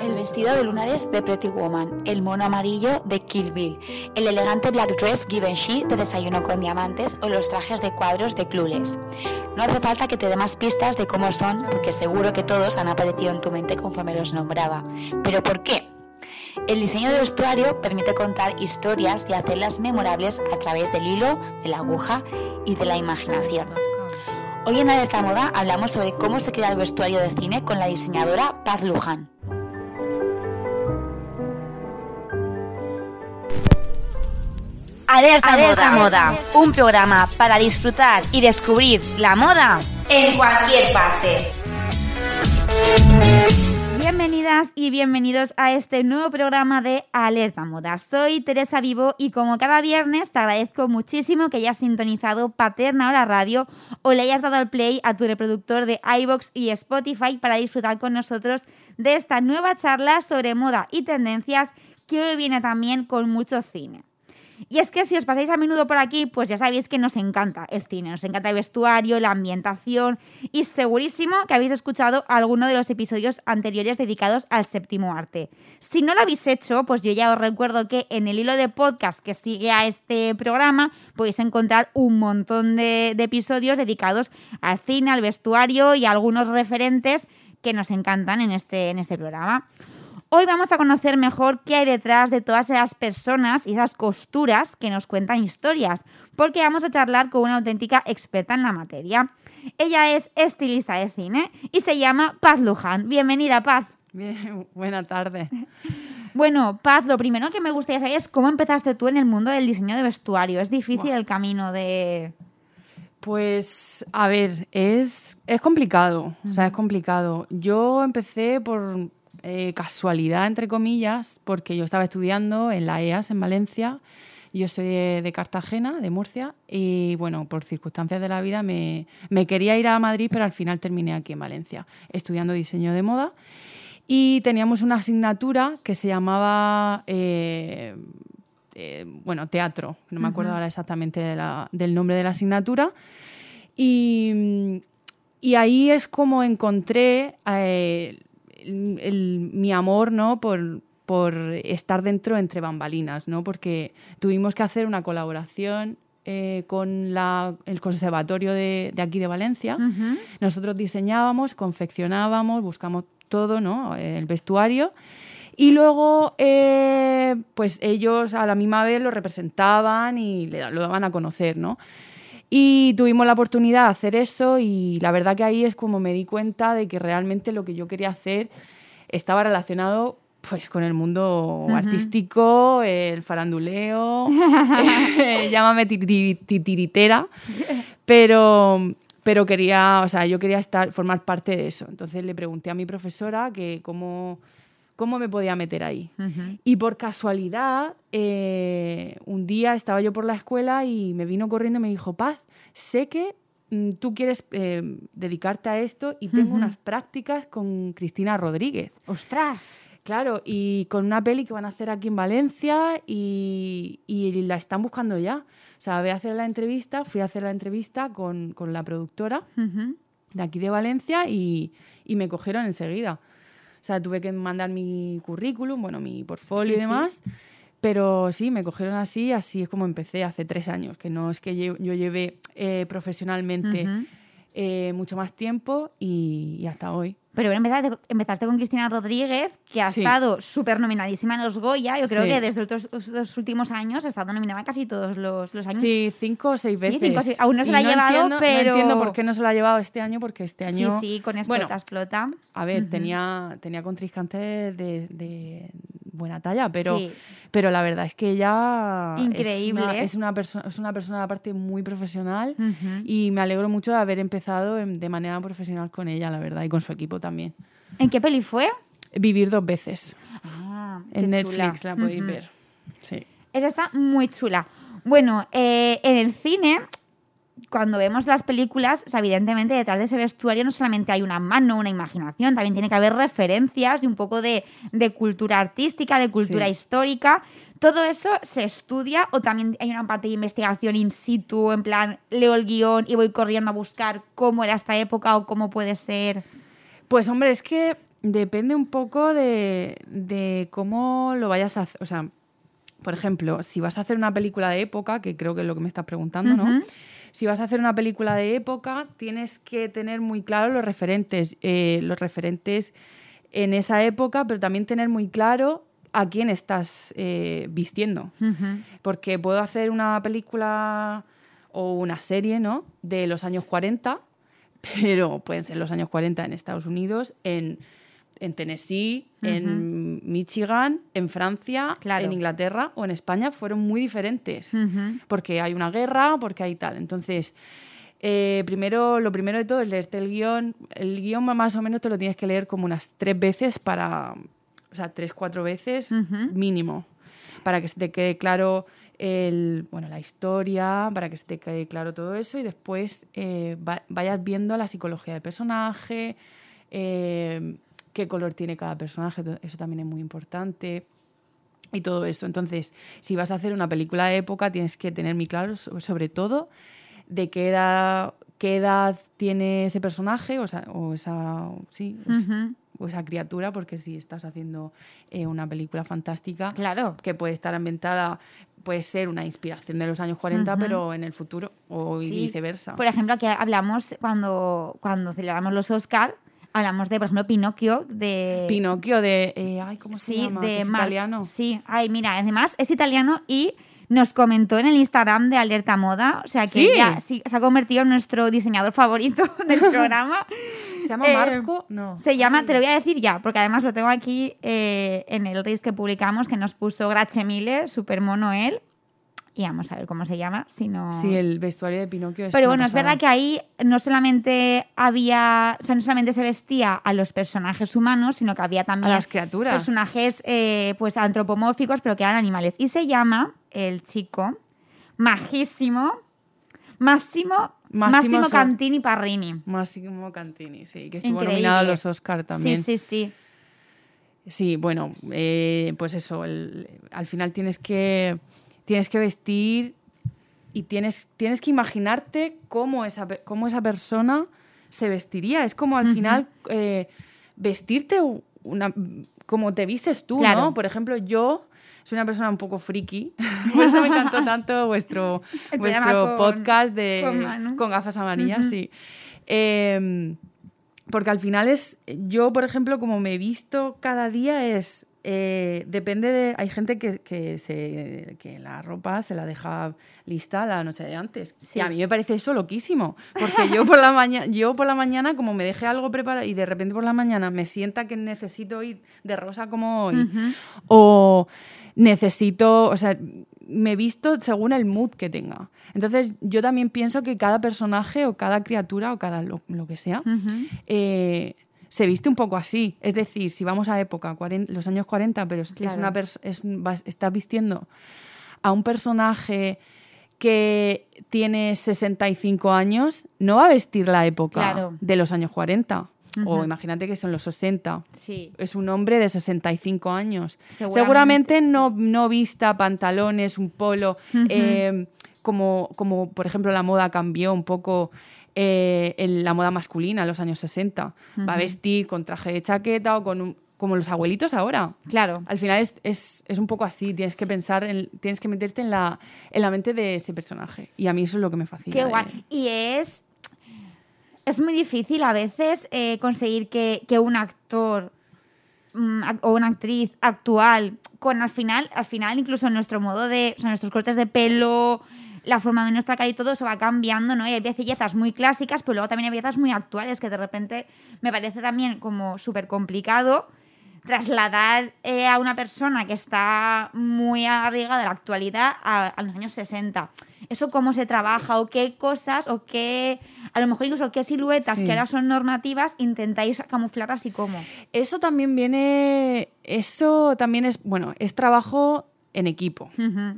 El vestido de lunares de Pretty Woman, el mono amarillo de Kill Bill, el elegante black dress Givenchy de Desayuno con Diamantes o los trajes de cuadros de Clueless. No hace falta que te dé más pistas de cómo son, porque seguro que todos han aparecido en tu mente conforme los nombraba. ¿Pero por qué? El diseño de vestuario permite contar historias y hacerlas memorables a través del hilo, de la aguja y de la imaginación. Hoy en Alerta Moda hablamos sobre cómo se crea el vestuario de cine con la diseñadora Paz Luján. Alerta, Moda. Moda, un programa para disfrutar y descubrir la moda en cualquier parte. Bienvenidas y bienvenidos a este nuevo programa de Alerta Moda. Soy Teresa Vivo y como cada viernes te agradezco muchísimo que hayas sintonizado Paterna Hora Radio o le hayas dado al play a tu reproductor de iBox y Spotify para disfrutar con nosotros de esta nueva charla sobre moda y tendencias que hoy viene también con mucho cine. Y es que si os pasáis a menudo por aquí, pues ya sabéis que nos encanta el cine, nos encanta el vestuario, la ambientación y segurísimo que habéis escuchado alguno de los episodios anteriores dedicados al séptimo arte. Si no lo habéis hecho, pues yo ya os recuerdo que en el hilo de podcast que sigue a este programa podéis encontrar un montón de, episodios dedicados al cine, al vestuario y a algunos referentes que nos encantan en este, en este programa. Hoy vamos a conocer mejor qué hay detrás de todas esas personas y esas costuras que nos cuentan historias, porque vamos a charlar con una auténtica experta en la materia. Ella es estilista de cine y se llama Paz Luján. Bienvenida, Paz. Bien, buena tarde. Bueno, Paz, lo primero que me gustaría saber es cómo empezaste tú en el mundo del diseño de vestuario. ¿Es difícil el camino de...? Pues, a ver, es, es complicado, o sea, es complicado. Yo empecé por, eh, casualidad, entre comillas, porque yo estaba estudiando en la EAS en Valencia. Yo soy de, Cartagena, de Murcia, y bueno, por circunstancias de la vida me, quería ir a Madrid, pero al final terminé aquí en Valencia, estudiando diseño de moda. Y teníamos una asignatura que se llamaba, eh, eh, bueno, teatro, no me acuerdo ahora exactamente del nombre de la asignatura. Y, y ahí es como encontré mi amor ¿no? por, por estar dentro entre bambalinas, ¿no? porque tuvimos que hacer una colaboración eh, con la, el conservatorio de, de, aquí de Valencia. Nosotros diseñábamos, confeccionábamos, buscamos todo, ¿no? el vestuario. Y luego, eh, pues ellos a la misma vez lo representaban y le, lo daban a conocer, ¿no? Y tuvimos la oportunidad de hacer eso y la verdad que ahí es como me di cuenta de que realmente lo que yo quería hacer estaba relacionado pues con el mundo artístico, el faranduleo, eh, llámame titiritera, pero, pero quería, o sea, yo quería estar, formar parte de eso. Entonces le pregunté a mi profesora que cómo, cómo me podía meter ahí. Y por casualidad, eh, un día estaba yo por la escuela y me vino corriendo y me dijo, Paz, sé que mm, tú quieres eh, dedicarte a esto y tengo unas prácticas con Cristina Rodríguez. ¡Ostras! Claro, y con una peli que van a hacer aquí en Valencia y, la están buscando ya. O sea, voy a hacer la entrevista, fui a hacer la entrevista con, la productora de aquí de Valencia y, y me cogieron enseguida. O sea, tuve que mandar mi currículum, bueno, mi portfolio y demás. Pero sí, me cogieron así, así es como empecé hace tres años, que no es que yo, lleve eh, profesionalmente eh, mucho más tiempo y hasta hoy. Pero empezaste, empezaste con Cristina Rodríguez, que ha estado súper nominadísima en los Goya. Yo creo que desde los, últimos años ha estado nominada casi todos los, años. Sí, cinco o seis veces. Sí, cinco, Aún no se la ha llevado, pero... No entiendo por qué no se la ha llevado este año, porque este año... Sí, sí, con explota, explota. A ver, tenía, tenía contrincantes de, buena talla, pero, pero la verdad es que ella increíble es una, es una persona aparte muy profesional y me alegro mucho de haber empezado de manera profesional con ella, la verdad, y con su equipo también. ¿En qué peli fue? Vivir dos veces. Ah, en Netflix la podéis ver. Sí. Esa está muy chula. Bueno, eh, en el cine cuando vemos las películas, evidentemente detrás de ese vestuario no solamente hay una mano, una imaginación, también tiene que haber referencias y un poco de, cultura artística, de cultura histórica. ¿Todo eso se estudia o también hay una parte de investigación in situ, en plan, leo el guion y voy corriendo a buscar cómo era esta época o cómo puede ser? Pues hombre, es que depende un poco de, de cómo lo vayas a hacer. O sea, por ejemplo, si vas a hacer una película de época, que creo que es lo que me estás preguntando, ¿no? Si vas a hacer una película de época, tienes que tener muy claro los referentes, eh, los referentes en esa época, pero también tener muy claro a quién estás eh, vistiendo. Porque puedo hacer una película o una serie, ¿no? De los años 40, pero pueden ser los años 40 en Estados Unidos, en, en Tennessee, en Michigan, en Francia, Claro. en Inglaterra o en España, fueron muy diferentes. Porque hay una guerra, porque hay tal. Entonces, eh, primero, lo primero de todo es leerte el guion. El guion más o menos te lo tienes que leer como unas tres veces para, o sea, tres, cuatro veces mínimo, para que se te quede claro el, bueno, la historia, para que se te quede claro todo eso y después eh, va- vayas viendo la psicología del personaje, eh, qué color tiene cada personaje, eso también es muy importante y todo eso. Entonces, si vas a hacer una película de época, tienes que tener muy claro, so- sobre todo, de qué edad, qué edad tiene ese personaje o, esa- o esa, sí, es- Ujú. o esa criatura, porque si estás haciendo eh, una película fantástica Claro. que puede estar ambientada, puede ser una inspiración de los años 40, Ujú. pero en el futuro, o Sí. viceversa. Por ejemplo, aquí hablamos cuando, cuando celebramos los Oscar, hablamos de, por ejemplo, Pinocchio, de... Pinocchio de. eh, ay, ¿cómo se sí, llama? de es italiano. Sí, ay, mira, además es italiano y nos comentó en el Instagram de Alerta Moda, o sea que Sí. ya sí, se ha convertido en nuestro diseñador favorito del programa. ¿Se llama Eh, Marco? No. Se llama, te lo voy a decir ya, porque además lo tengo aquí eh, en el Reels que publicamos, que nos puso Grache Mille, super mono él. Y vamos a ver cómo se llama, si no... Sí, el vestuario de Pinocchio es. Pero bueno, es verdad que ahí no solamente había, o sea, no solamente se vestía a los personajes humanos, sino que había también las criaturas. personajes eh, pues antropomórficos, pero que eran animales. Y se llama el chico majísimo Massimo So- Cantini Parrini. Massimo Cantini, sí, que estuvo Increíble. nominado a los Oscar también. Sí, sí, sí. Sí, bueno, eh, pues eso, el- al final tienes que, tienes que vestir y tienes, tienes que imaginarte cómo esa, cómo esa persona se vestiría. Es como al final eh, vestirte una, como te vistes tú, Claro. ¿no? Por ejemplo, yo soy una persona un poco friki, por eso me encantó tanto vuestro, vuestro con- podcast de, con gafas amarillas, sí. Eh, porque al final es, yo por ejemplo, como me he visto cada día es, eh, depende de, hay gente que, que, se, que la ropa se la deja lista la noche de antes. Sí. Y a mí me parece eso loquísimo, porque yo por la mañana, yo por la mañana como me dejé algo preparado y de repente por la mañana me sienta que necesito ir de rosa como hoy, o necesito, o sea, me visto según el mood que tenga. Entonces, yo también pienso que cada personaje o cada criatura o cada lo, lo que sea eh, se viste un poco así. Es decir, si vamos a época, 40 los años 40, pero es, es una pers- es un- vas- estás vistiendo a un personaje que tiene 65 años, no va a vestir la época Claro. de los años 40. O imagínate que son los 60 Sí. es un hombre de 65 años. Seguramente. Seguramente, no, no vista pantalones, un polo, eh, como, como por ejemplo la moda cambió un poco. Eh, en la moda masculina en los años 60. Va a vestir con traje de chaqueta o con un- como los abuelitos ahora. Claro. Al final es, es- es un poco así, tienes que pensar, en- tienes que meterte en la, en la mente de ese personaje. Y a mí eso es lo que me fascina. Qué guay. Y es. Es muy difícil a veces eh, conseguir que, que un actor mm, o una actriz actual, con al final, al final incluso nuestro modo de. O sea, nuestros cortes de pelo, la forma de nuestra cara y todo eso va cambiando, ¿no? Y hay bellezas muy clásicas, pero luego también hay bellezas muy actuales que de repente me parece también como súper complicado trasladar eh, a una persona que está muy arraigada de la actualidad a, a los años 60. Eso cómo se trabaja o qué cosas o qué, a lo mejor incluso qué siluetas Sí. que ahora son normativas intentáis camuflarlas y cómo. Eso también viene, eso también es, bueno, es trabajo en equipo.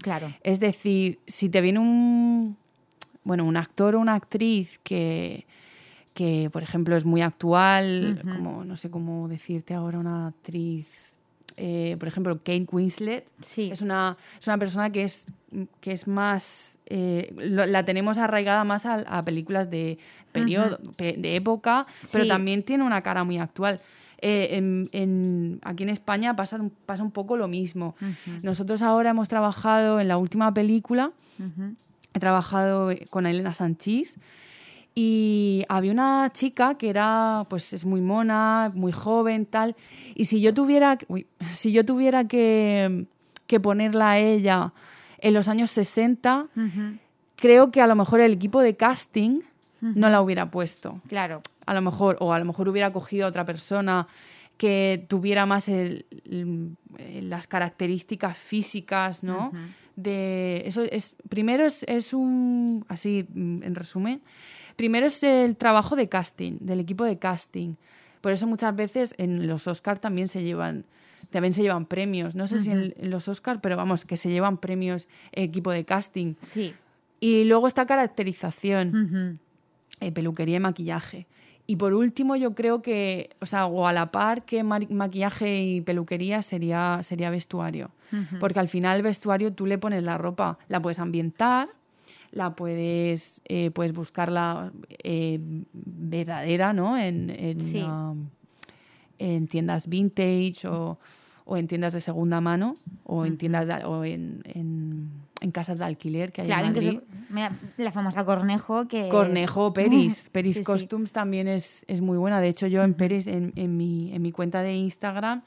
claro. Es decir, si te viene un, bueno, un actor o una actriz que, que por ejemplo, es muy actual, como, no sé cómo decirte ahora, una actriz, eh, por ejemplo, Kate Winslet, Sí. es, una, es una persona que es que es más, eh, lo- la tenemos arraigada más a, a películas de periodo, pe- de época, pero Sí. también tiene una cara muy actual. Eh, en- en- aquí en España pasa, un- pasa un poco lo mismo. Nosotros ahora hemos trabajado en la última película, he trabajado con Elena Sanchís y había una chica que era, pues es muy mona, muy joven, tal. Y si yo tuviera, uy, si yo tuviera que, que ponerla a ella en los años 60, Ujú. creo que a lo mejor el equipo de casting no la hubiera puesto. Claro. A lo mejor, o a lo mejor hubiera cogido a otra persona que tuviera más el- el- las características físicas, ¿no? De eso es primero es, es un así mm, en resumen, primero es el trabajo de casting, del equipo de casting. Por eso muchas veces en los Oscar también se llevan también se llevan premios. No sé si en, en los Oscar, pero vamos, que se llevan premios equipo de casting. Sí. Y luego está caracterización eh, peluquería y maquillaje. Y por último, yo creo que, o sea, o a la par que ma- maquillaje y peluquería sería, sería vestuario. Porque al final el vestuario tú le pones la ropa, la puedes ambientar, la puedes, eh, puedes buscarla eh, verdadera, ¿no? En, en, Sí. um, en tiendas vintage o, o en tiendas de segunda mano o en tiendas de- o en, en- en casas de alquiler que hay Claro, en Madrid. incluso mira, la famosa Cornejo que... es- Cornejo, Peris. Peris Sí, sí. Costumes también es, es muy buena. De hecho, yo en Peris, en, en mi, en mi cuenta de Instagram,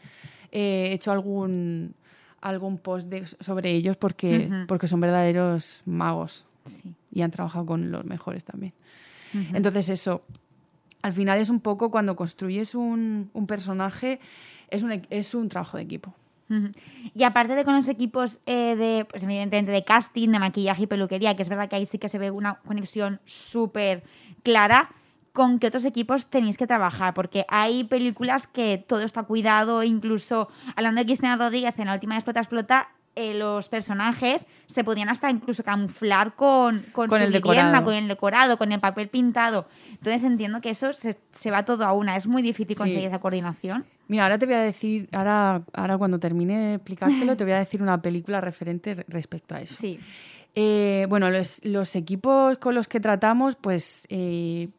eh, he hecho algún, algún post de- sobre ellos porque, porque son verdaderos magos Sí. y han trabajado con los mejores también. Entonces, eso, al final es un poco cuando construyes un, un personaje, es un, es un trabajo de equipo. Y aparte de con los equipos eh, de, pues evidentemente de casting, de maquillaje y peluquería, que es verdad que ahí sí que se ve una conexión súper clara, ¿con qué otros equipos tenéis que trabajar? Porque hay películas que todo está cuidado, incluso hablando de Cristina Rodríguez en la última Explota Explota, eh, los personajes se podían hasta incluso camuflar con, con, Con su el vivienda, decorado. con el decorado, con el papel pintado. Entonces entiendo que eso se, se va todo a una. Es muy difícil Sí. conseguir esa coordinación. Mira, ahora te voy a decir, ahora, ahora cuando termine de explicártelo, te voy a decir una película referente re- respecto a eso. Sí. Eh, bueno, los, los equipos con los que tratamos, pues eh,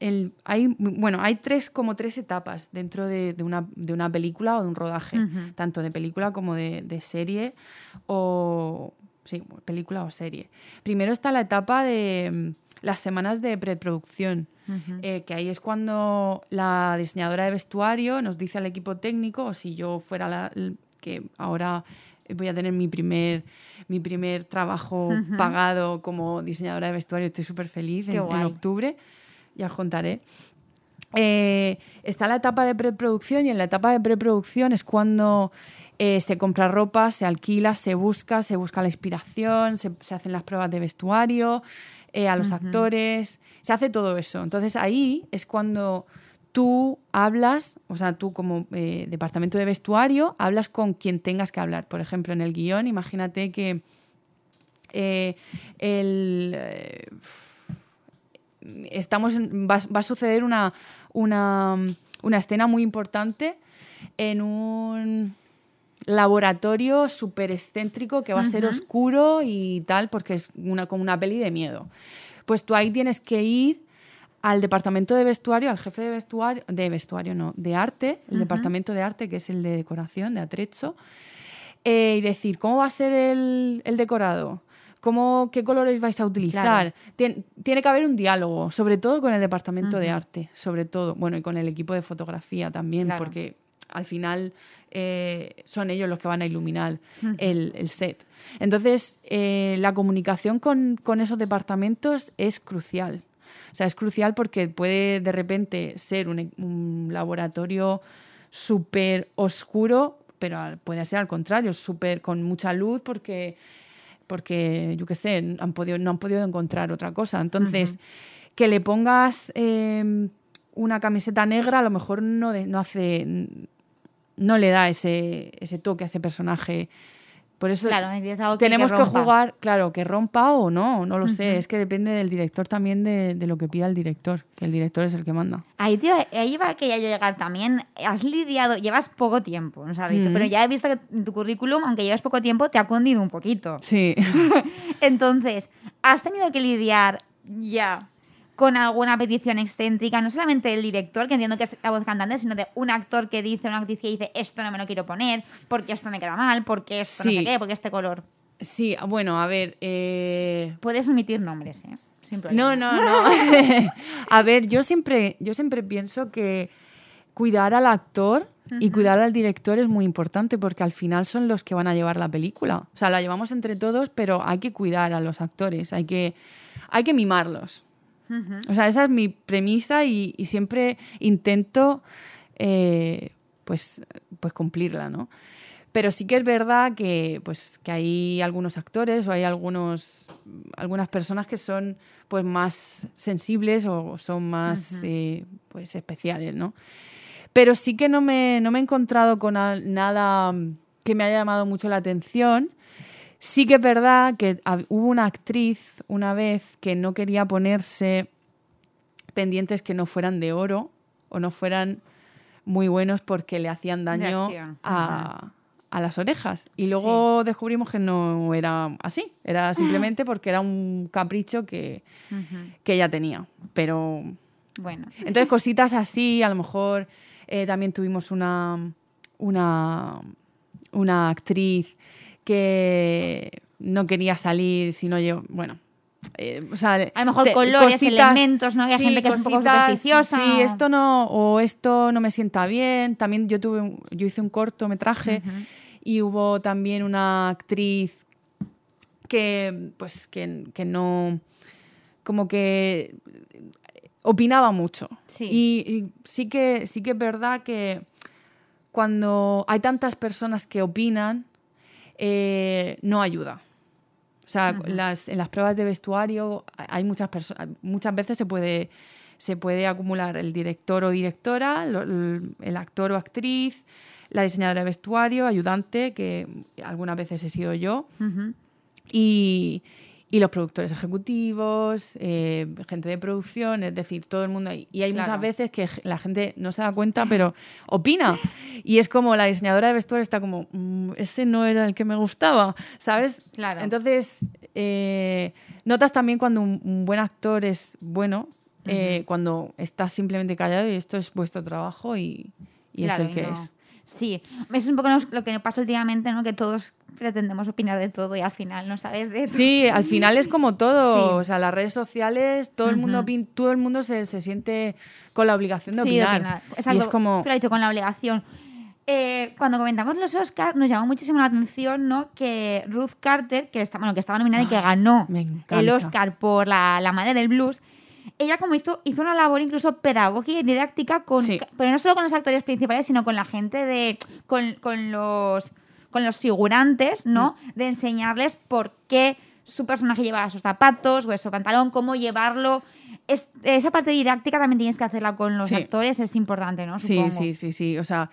el- hay, bueno, hay tres, como tres etapas dentro de, de una, de una película o de un rodaje, tanto de película como de, de serie o sí, película o serie. Primero está la etapa de las semanas de preproducción. Eh, que ahí es cuando la diseñadora de vestuario nos dice al equipo técnico, o si yo fuera la, que ahora voy a tener mi primer, mi primer trabajo pagado como diseñadora de vestuario, estoy súper feliz en, en octubre, ya os contaré. Eh, está la etapa de preproducción y en la etapa de preproducción es cuando eh, se compra ropa, se alquila, se busca, se busca la inspiración, se, se hacen las pruebas de vestuario, eh, a los actores, se hace todo eso. Entonces ahí es cuando tú hablas, o sea, tú como eh, departamento de vestuario, hablas con quien tengas que hablar. Por ejemplo, en el guion, imagínate que eh, el... estamos va, va a suceder una, una, una escena muy importante en un laboratorio súper excéntrico que va a ser oscuro y tal, porque es una, como una peli de miedo. Pues tú ahí tienes que ir al departamento de vestuario, al jefe de vestuario, de vestuario no, de arte, el departamento de arte, que es el de decoración, de atrecho, eh, y decir, ¿cómo va a ser el, el decorado? ¿Cómo, ¿Qué colores vais a utilizar? Claro. Tien- tiene que haber un diálogo, sobre todo con el departamento de arte, sobre todo, bueno, y con el equipo de fotografía también, Claro. porque al final eh, son ellos los que van a iluminar el, el set. Entonces, eh, la comunicación con, con esos departamentos es crucial. O sea, es crucial porque puede de repente ser un, un laboratorio súper oscuro, pero puede ser al contrario, súper con mucha luz porque, porque yo qué sé, han podido, no han podido encontrar otra cosa. Entonces, que le pongas eh, una camiseta negra a lo mejor no, de- no hace no le da ese, ese toque a ese personaje Por eso Claro, algo tenemos que jugar, claro, que rompa o no, no lo sé. Es que depende del director también de, de lo que pida el director, que el director es el que manda. Ahí, tío, ahí va que ya llegar también. Has lidiado, llevas poco tiempo, Mm. pero ya he visto que en tu currículum, aunque llevas poco tiempo, te ha cundido un poquito. Sí. Entonces, has tenido que lidiar ya con alguna petición excéntrica, no solamente del director, que entiendo que es la voz cantante, sino de un actor que dice, una actriz que dice, esto no me lo quiero poner, porque esto me queda mal, porque esto no sé qué, porque este color. Sí, bueno, a ver. eh, Puedes omitir nombres, ¿eh? Sin problema. No, no, no. a ver, yo siempre, yo siempre pienso que cuidar al actor y cuidar al director es muy importante porque al final son los que van a llevar la película. O sea, la llevamos entre todos, pero hay que cuidar a los actores, hay que, hay que mimarlos. O sea, esa es mi premisa y, y siempre intento eh, pues, pues cumplirla, ¿no? Pero sí que es verdad que, pues, que hay algunos actores o hay algunos, algunas personas que son pues, más sensibles o son más eh, pues, especiales, ¿no? Pero sí que no me, no me he encontrado con nada que me haya llamado mucho la atención. Sí que es verdad que hubo una actriz una vez que no quería ponerse pendientes que no fueran de oro o no fueran muy buenos porque le hacían daño a, a las orejas. Y luego descubrimos que no era así, era simplemente porque era un capricho que, que ella tenía. Pero Bueno. entonces, cositas así, a lo mejor eh, también tuvimos una, una, una actriz que no quería salir si no yo, bueno. eh, o sea, A lo mejor te- colores, elementos, ¿no? Hay gente que es un poco cositas, supersticiosa Sí, esto no, o esto no me sienta bien. También yo tuve, un- yo hice un cortometraje y hubo también una actriz que, pues, que, que no, como que opinaba mucho. Sí. Y, y sí que sí que es verdad que cuando hay tantas personas que opinan, eh, no ayuda. O sea, las, en las pruebas de vestuario hay muchas personas, muchas veces se puede, se puede acumular el director o directora, lo- el, actor o actriz, la diseñadora de vestuario, ayudante, que algunas veces he sido yo, y, y los productores ejecutivos, eh, gente de producción, es decir, todo el mundo. Y hay Claro. muchas veces que la gente no se da cuenta, pero opina. Y es como la diseñadora de vestuario está como, "Mm, ese no era el que me gustaba, ¿sabes? Claro. Entonces, eh, notas también cuando un, un buen actor es bueno, eh, cuando estás simplemente callado y esto es vuestro trabajo y, y Claro, es el y que no- es. Sí, es un poco lo que pasa últimamente, ¿no? Que todos pretendemos opinar de todo y al final no sabes de Sí, al final es como todo. Sí. O sea, las redes sociales, todo el mundo, opin- todo el mundo se, se siente con la obligación de Sí, de opinar. opinar. Y es como. tú lo has dicho, con la obligación. Eh, cuando comentamos los Oscars, nos llamó muchísimo la atención ¿no? que Ruth Carter, que, está, bueno, que estaba nominada y que ganó me encanta. el Oscar por la, la madre del blues, ella como hizo, hizo una labor incluso pedagógica y didáctica, con, Sí. pero no solo con los actores principales, sino con la gente de. con, con los con los figurantes, ¿no? Mm. De enseñarles por qué su personaje llevaba esos zapatos o ese pantalón, cómo llevarlo. Es, esa parte didáctica también tienes que hacerla con los Sí. actores, es importante, ¿no? Sí, Supongo. sí, sí, sí. O sea.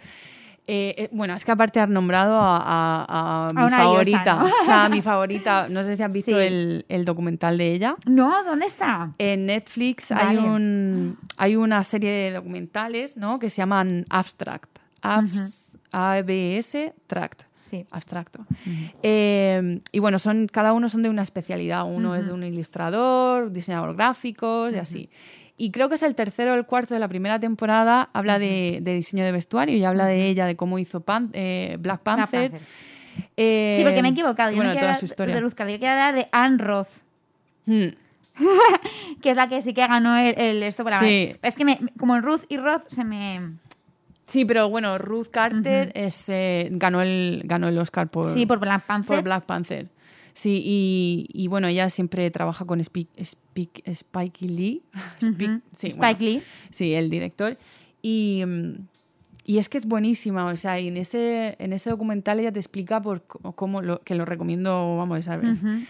Eh, eh, bueno, es que aparte has nombrado a, a- a mi una diosa, favorita. ¿no? O sea, a mi favorita. No sé si has visto Sí. el, el documental de ella. No, ¿dónde está? En Netflix hay, Vale. un, hay una serie de documentales ¿no? que se llaman Abstract. Abs- ABS Tract. Sí. Abstracto. Eh, y bueno, son, cada uno son de una especialidad. Uno es de un ilustrador, diseñador gráficos y así. Y creo que es el tercero o el cuarto de la primera temporada. Habla de, de diseño de vestuario y habla de ella, de cómo hizo Pan- eh, Black Panther. Panther. Eh, Sí, porque me he equivocado. Yo bueno, no toda quiero su hablar historia. de yo quiero hablar de Anne Roth, Hmm. que es la que sí que ganó el, el esto para Sí. Es que me, como Ruth y Roth se me... Sí, pero bueno, Ruth Carter es, eh, ganó, el, ganó el Oscar por, Sí, por Black Panther. por Black Panther. Sí, y, y bueno, ella siempre trabaja con Spike, Spike, Spike Lee. Spike, Ujú. sí, Spike bueno, Lee. Sí, el director. Y, mm, y es que es buenísima. O sea, y en ese, en ese documental ella te explica por cómo lo, que lo recomiendo, vamos a ver. Ujú.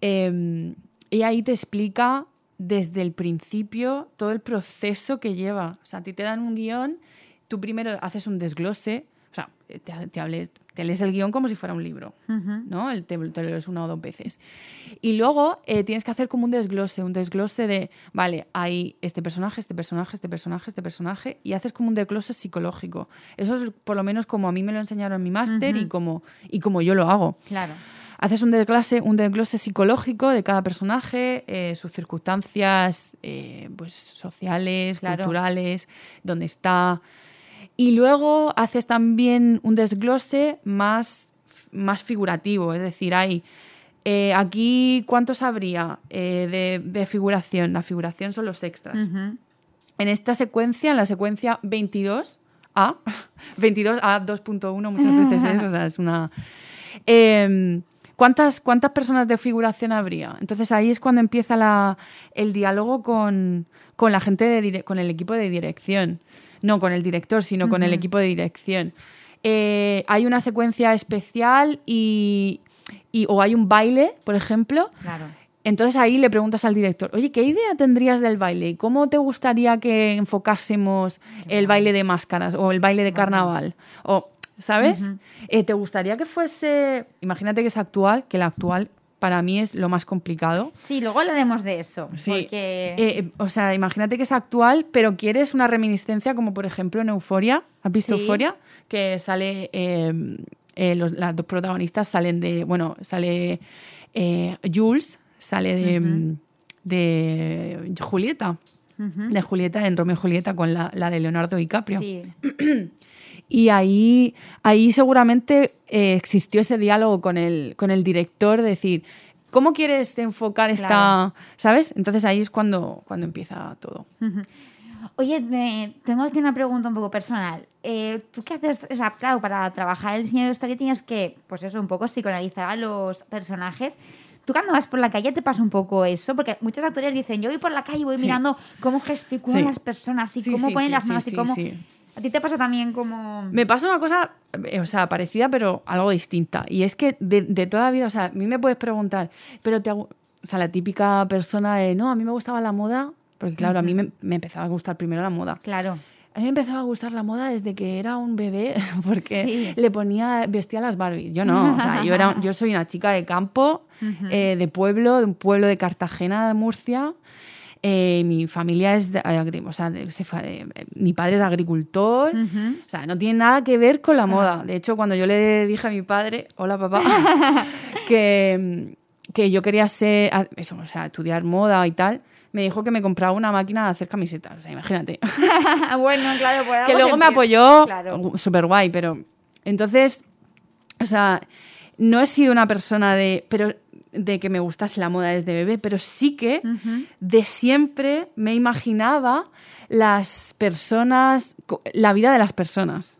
Eh, y ahí te explica desde el principio todo el proceso que lleva. O sea, a ti te dan un guion, tú primero haces un desglose, o sea, te, te, hables, te lees el guion como si fuera un libro, ¿no? El, te, te, lo lees una o dos veces. Y luego eh, tienes que hacer como un desglose, un desglose de, vale, hay este personaje, este personaje, este personaje, este personaje, y haces como un desglose psicológico. Eso es por lo menos como a mí me lo enseñaron en mi máster y, como, y como yo lo hago. Claro. Haces un desglose, un desglose psicológico de cada personaje, eh, sus circunstancias eh, pues, sociales, Claro. culturales, dónde está. Y luego haces también un desglose más, más figurativo, es decir, hay eh, aquí cuántos habría eh, de, de figuración. La figuración son los extras. En esta secuencia, en la secuencia 22A, 22A 2.1 muchas veces es, o sea, es una... eh, ¿cuántas, ¿Cuántas personas de figuración habría? Entonces ahí es cuando empieza la- el diálogo con, con la gente, de con el equipo de dirección. No con el director, sino con el equipo de dirección. Eh, hay una secuencia especial y, y- o hay un baile, por ejemplo, Claro. entonces ahí le preguntas al director, oye, ¿qué idea tendrías del baile? ¿Y ¿Cómo te gustaría que enfocásemos el baile de máscaras o el baile de carnaval? O, ¿sabes? Eh, ¿Te gustaría que fuese, imagínate que es actual, que la actual para mí es lo más complicado? Sí, luego hablaremos de eso. Sí. Porque... Eh, o sea, imagínate que es actual, pero quieres una reminiscencia como por ejemplo en Euforia. ¿Has visto Sí. Euforia? Que sale, eh, eh, los, las dos protagonistas salen de, bueno, sale eh, Jules, sale de, de Julieta, de Julieta en Romeo y Julieta con la, la de Leonardo DiCaprio. Sí. Y ahí, ahí seguramente eh, existió ese diálogo con el, con el director, de decir, ¿cómo quieres enfocar esta, Claro. ¿sabes? Entonces ahí es cuando, cuando empieza todo. Oye, me- tengo aquí una pregunta un poco personal. Eh, ¿Tú qué haces? O sea, claro, para trabajar el diseño de historia tienes que, pues eso, un poco psicoanalizar a los personajes. ¿Tú cuando vas por la calle te pasa un poco eso? Porque muchos actores dicen, yo voy por la calle y voy Sí. mirando cómo gesticulan Sí. las personas y Sí, cómo ponen las manos sí, y cómo... ¿A ti te pasa también como...? Me pasa una cosa, eh, o sea, parecida, pero algo distinta. Y es que de, de toda la vida, o sea, a mí me puedes preguntar, pero te hago- o sea, la típica persona de, no, a mí me gustaba la moda, porque claro, a mí me, me empezaba a gustar primero la moda. Claro. A mí me empezó a gustar la moda desde que era un bebé, porque Sí. le ponía, vestía las Barbies. Yo no, o sea, yo, era, yo soy una chica de campo, eh, de pueblo, de un pueblo de Cartagena, de Murcia. Eh, mi familia es, de, agri- o sea, de- se fa- eh, mi padre es agricultor, o sea, no tiene nada que ver con la moda. De hecho, cuando yo le dije a mi padre, hola papá, que, que yo quería ser, eso, o sea, estudiar moda y tal, me dijo que me compraba una máquina de hacer camisetas. O sea, imagínate bueno, claro, algo que luego me apoyó Claro. súper guay, pero entonces, o sea, no he sido una persona de, pero de que me gustase la moda desde bebé, pero sí que de siempre me imaginaba las personas, la vida de las personas.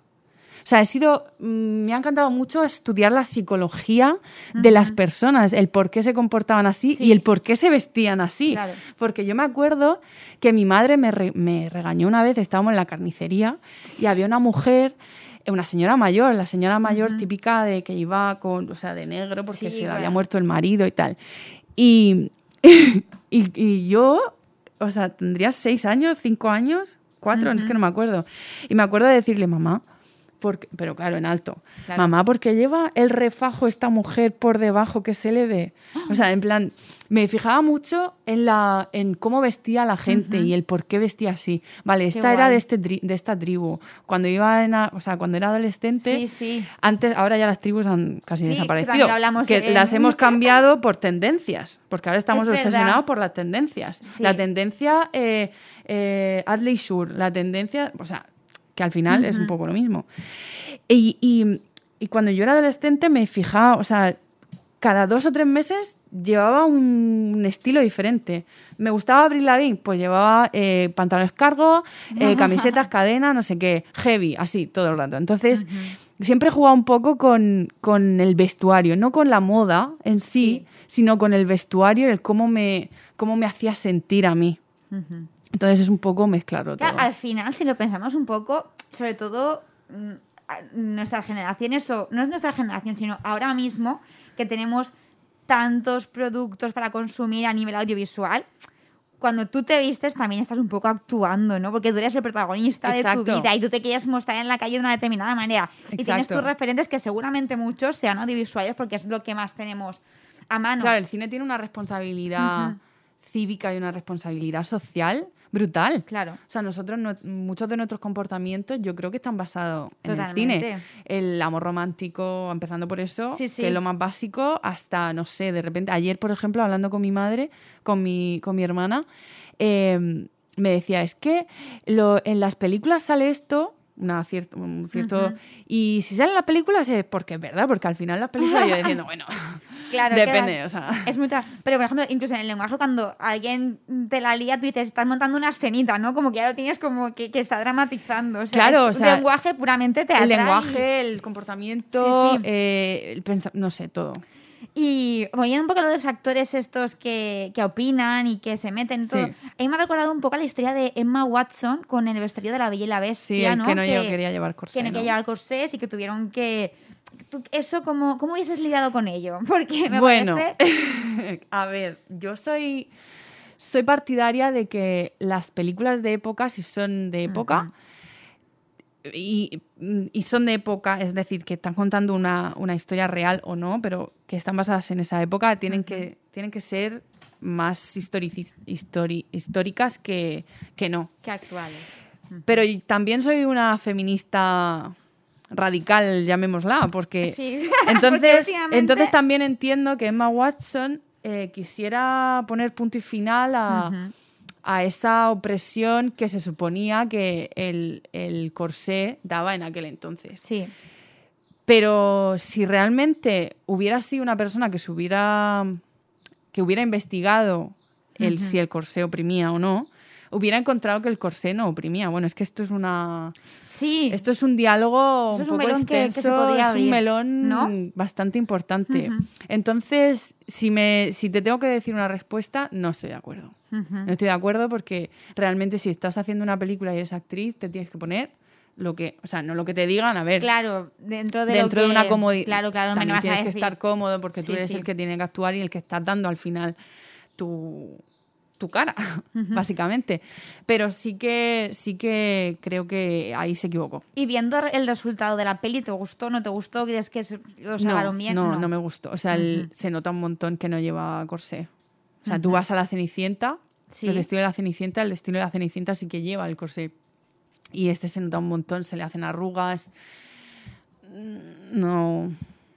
O sea, he sido, mm, me ha encantado mucho estudiar la psicología de las personas, el por qué se comportaban así Sí. y el por qué se vestían así. Claro. Porque yo me acuerdo que mi madre me, re- me regañó una vez, estábamos en la carnicería y había una mujer, una señora mayor, la señora mayor típica de que iba con, o sea, de negro porque Sí, se le había muerto el marido y tal. Y, y, y yo, o sea, tendría seis años, cinco años, cuatro, es que no me acuerdo. Y me acuerdo de decirle, mamá, porque, pero claro, en alto. Claro. Mamá, ¿por qué lleva el refajo esta mujer por debajo que se le ve? O sea, en plan, me fijaba mucho en, la, en cómo vestía la gente y el por qué vestía así. Vale, esta era de, este, de esta tribu. Cuando iba en a- o sea, cuando era adolescente, Sí, sí. antes, ahora ya las tribus han casi Sí, desaparecido. que en- las hemos cambiado por tendencias, porque ahora estamos Es verdad. obsesionados por las tendencias. La tendencia eh, eh, Adley Sur, la tendencia, o sea, que al final es un poco lo mismo. Y, y- y cuando yo era adolescente me fijaba, o sea, cada dos o tres meses llevaba un, un estilo diferente. Me gustaba Avril Lavigne, pues llevaba eh, pantalones cargo, eh, camisetas, cadena, no sé qué, heavy, así, todo el rato. Entonces, siempre he jugado un poco con, con el vestuario, no con la moda en sí, Sí. sino con el vestuario el cómo me, cómo me hacía sentir a mí. Ujú. Entonces es un poco mezclarlo todo. Al final, si lo pensamos un poco, sobre todo mm, a- nuestras generaciones, o no es nuestra generación, sino ahora mismo que tenemos tantos productos para consumir a nivel audiovisual, cuando tú te vistes también estás un poco actuando, ¿no? Porque tú eres el protagonista de tu Exacto. vida y tú te quieres mostrar en la calle de una determinada manera. Y tienes Exacto. tus referentes que seguramente muchos sean audiovisuales porque es lo que más tenemos a mano. Claro, el cine tiene una responsabilidad cívica y una responsabilidad social brutal. Claro. O sea, nosotros, no- muchos de nuestros comportamientos yo creo que están basados en el cine. El amor romántico, empezando por eso, Sí, sí. que es lo más básico, hasta, no sé, de repente, ayer, por ejemplo, hablando con mi madre, con mi, con mi hermana, eh, me decía, es que lo- en las películas sale esto, una cier- un cierto... Y si sale en las películas es porque es verdad, porque al final las películas yo diciendo, bueno, Claro, depende, o sea... Es muy Pero, por ejemplo, incluso en el lenguaje, cuando alguien te la lía, tú dices, estás montando una escenita, ¿no? Como que ya lo tienes como que, que está dramatizando. O sea, Claro, es o sea, un lenguaje puramente teatral. El lenguaje, el comportamiento, Sí, sí. eh, el pensa- no sé, todo. Y volviendo un poco a lo de los actores estos que, que opinan y que se meten, todo, Sí. a mí me ha recordado un poco a la historia de Emma Watson con el vestuario de la Bella y la Sí, Bestia, el ¿no? que no yo quería llevar corsé. que no quería llevar corsés y que tuvieron que... ¿Tú- ¿Eso cómo, cómo hubieses lidiado con ello? Porque me bueno, parece... a ver, yo soy, soy partidaria de que las películas de época, si son de época, y, y son de época, es decir, que están contando una, una historia real o no, pero que están basadas en esa época, tienen, que, tienen que ser más histori- históricas que, que no. Qué actuales. Pero también soy una feminista radical, llamémosla, porque Sí, entonces, entonces también entiendo que Emma Watson eh, quisiera poner punto y final a. a esa opresión que se suponía que el, el corsé daba en aquel entonces. Sí. Pero si realmente hubiera sido una persona que se hubiera que hubiera investigado el si el corsé oprimía o no, hubiera encontrado que el corsé no oprimía. Bueno, es que esto es una Sí. esto es un diálogo Eso un es un poco melón que- que se extenso, podría es un melón ¿no? bastante importante. Entonces, si me si te tengo que decir una respuesta, no estoy de acuerdo. No estoy de acuerdo porque realmente si estás haciendo una película y eres actriz, te tienes que poner lo que, o sea, no lo que te digan, a ver, Claro, dentro de lo dentro de que- una comodidad. Claro, claro, También tienes que estar cómodo porque tú eres sí. el que tiene que actuar y el que estás dando al final tu, tu cara, básicamente. Pero sí que, sí que creo que ahí se equivocó. Y viendo el resultado de la peli, ¿te gustó, no te gustó? ¿Crees que se- lo No, sacaron bien? no, no me gustó. O sea, el- se nota un montón que no lleva corsé. O sea, tú vas a la Cenicienta, Sí. el estilo de la Cenicienta, el estilo de la Cenicienta sí que lleva el corsé. Y este se nota un montón, se le hacen arrugas. Mm, No,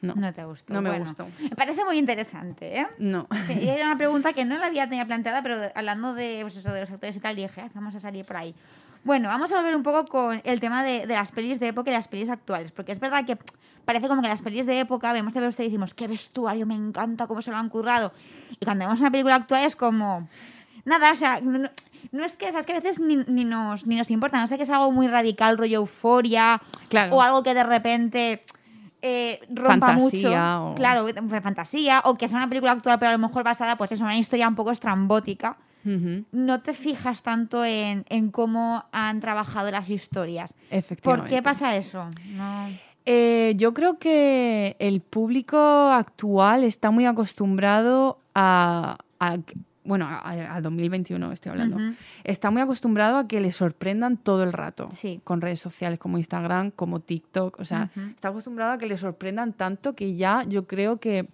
no. No te gustó. No me Bueno, gustó. Me parece muy interesante, ¿eh? No. Era una pregunta que no la había tenido planteada, pero hablando de, pues eso, de los actores y tal, dije, "Ah, vamos a salir por ahí. Bueno, vamos a volver un poco con el tema de, de las pelis de época y las pelis actuales, porque es verdad que parece como que las pelis de época vemos el vestuario y decimos, qué vestuario, me encanta cómo se lo han currado. Y cuando vemos una película actual es como, nada, o sea, no, es que, que a veces ni, ni nos, ni nos importa, no sé que es algo muy radical, rollo euforia, Claro. o algo que de repente eh, rompa Fantasía mucho. o- Claro, fantasía, o que sea una película actual, pero a lo mejor basada pues, en una historia un poco estrambótica. No te fijas tanto en, en cómo han trabajado las historias. ¿Por Efectivamente. qué pasa eso? No. Eh, yo creo que el público actual está muy acostumbrado a, a- bueno, a, a 2021 estoy hablando. Está muy acostumbrado a que le sorprendan todo el rato. Sí. Con redes sociales como Instagram, como TikTok. O sea, está acostumbrado a que le sorprendan tanto que ya yo creo que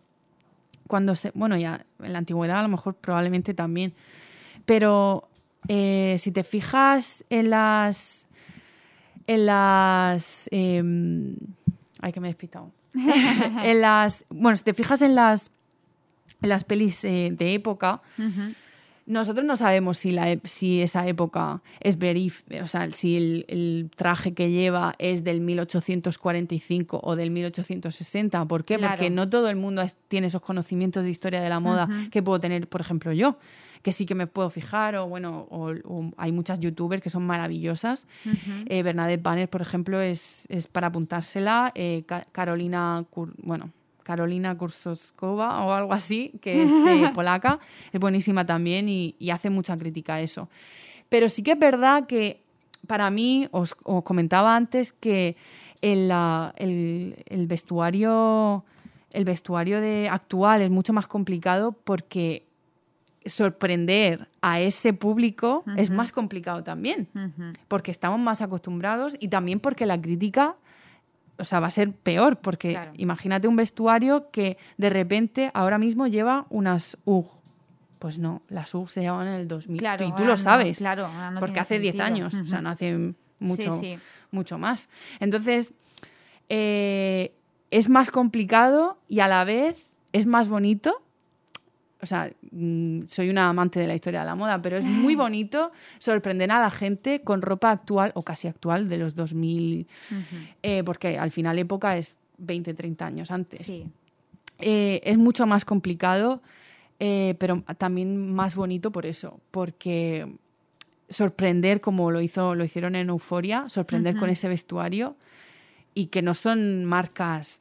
cuando se. Bueno, ya en la antigüedad a lo mejor probablemente también. Pero eh, si te fijas en las. En las. em, ay, que me he despistado. en las. Bueno, si te fijas en las. Las pelis eh, de época, Ujú. nosotros no sabemos si, la, si esa época es verif, o sea, si el, el traje que lleva es del 1845 o del 1860. ¿Por qué? Claro. Porque no todo el mundo tiene esos conocimientos de historia de la moda Ujú. que puedo tener, por ejemplo, yo, que sí que me puedo fijar, o bueno, o, o hay muchas youtubers que son maravillosas. Eh, Bernadette Banner, por ejemplo, es, es para apuntársela. Eh, Ca- Carolina, Kur- bueno, Carolina Kursoskova o algo así, que es eh, polaca, es buenísima también y, y hace mucha crítica a eso. Pero sí que es verdad que para mí, os, os comentaba antes que el, la- el- el vestuario, el vestuario de, actual es mucho más complicado porque sorprender a ese público es más complicado también, porque estamos más acostumbrados y también porque la crítica, o sea, va a ser peor, porque Claro. imagínate un vestuario que de repente ahora mismo lleva unas UG. Pues no, las UG se llevan en el 2000 Claro, y tú lo no, sabes, claro, no porque hace 10 sentido. años, o sea, no hace mucho, Sí, sí. mucho más. Entonces, eh, es más complicado y a la vez es más bonito. O sea, mm, soy una amante de la historia de la moda, pero es muy bonito sorprender a la gente con ropa actual o casi actual de los 2000, Ujú. eh, porque al final época es 20, 30 años antes. Sí. Eh, es mucho más complicado, eh, pero también más bonito por eso, porque sorprender como lo, hizo, lo hicieron en Euforia, sorprender con ese vestuario y que no son marcas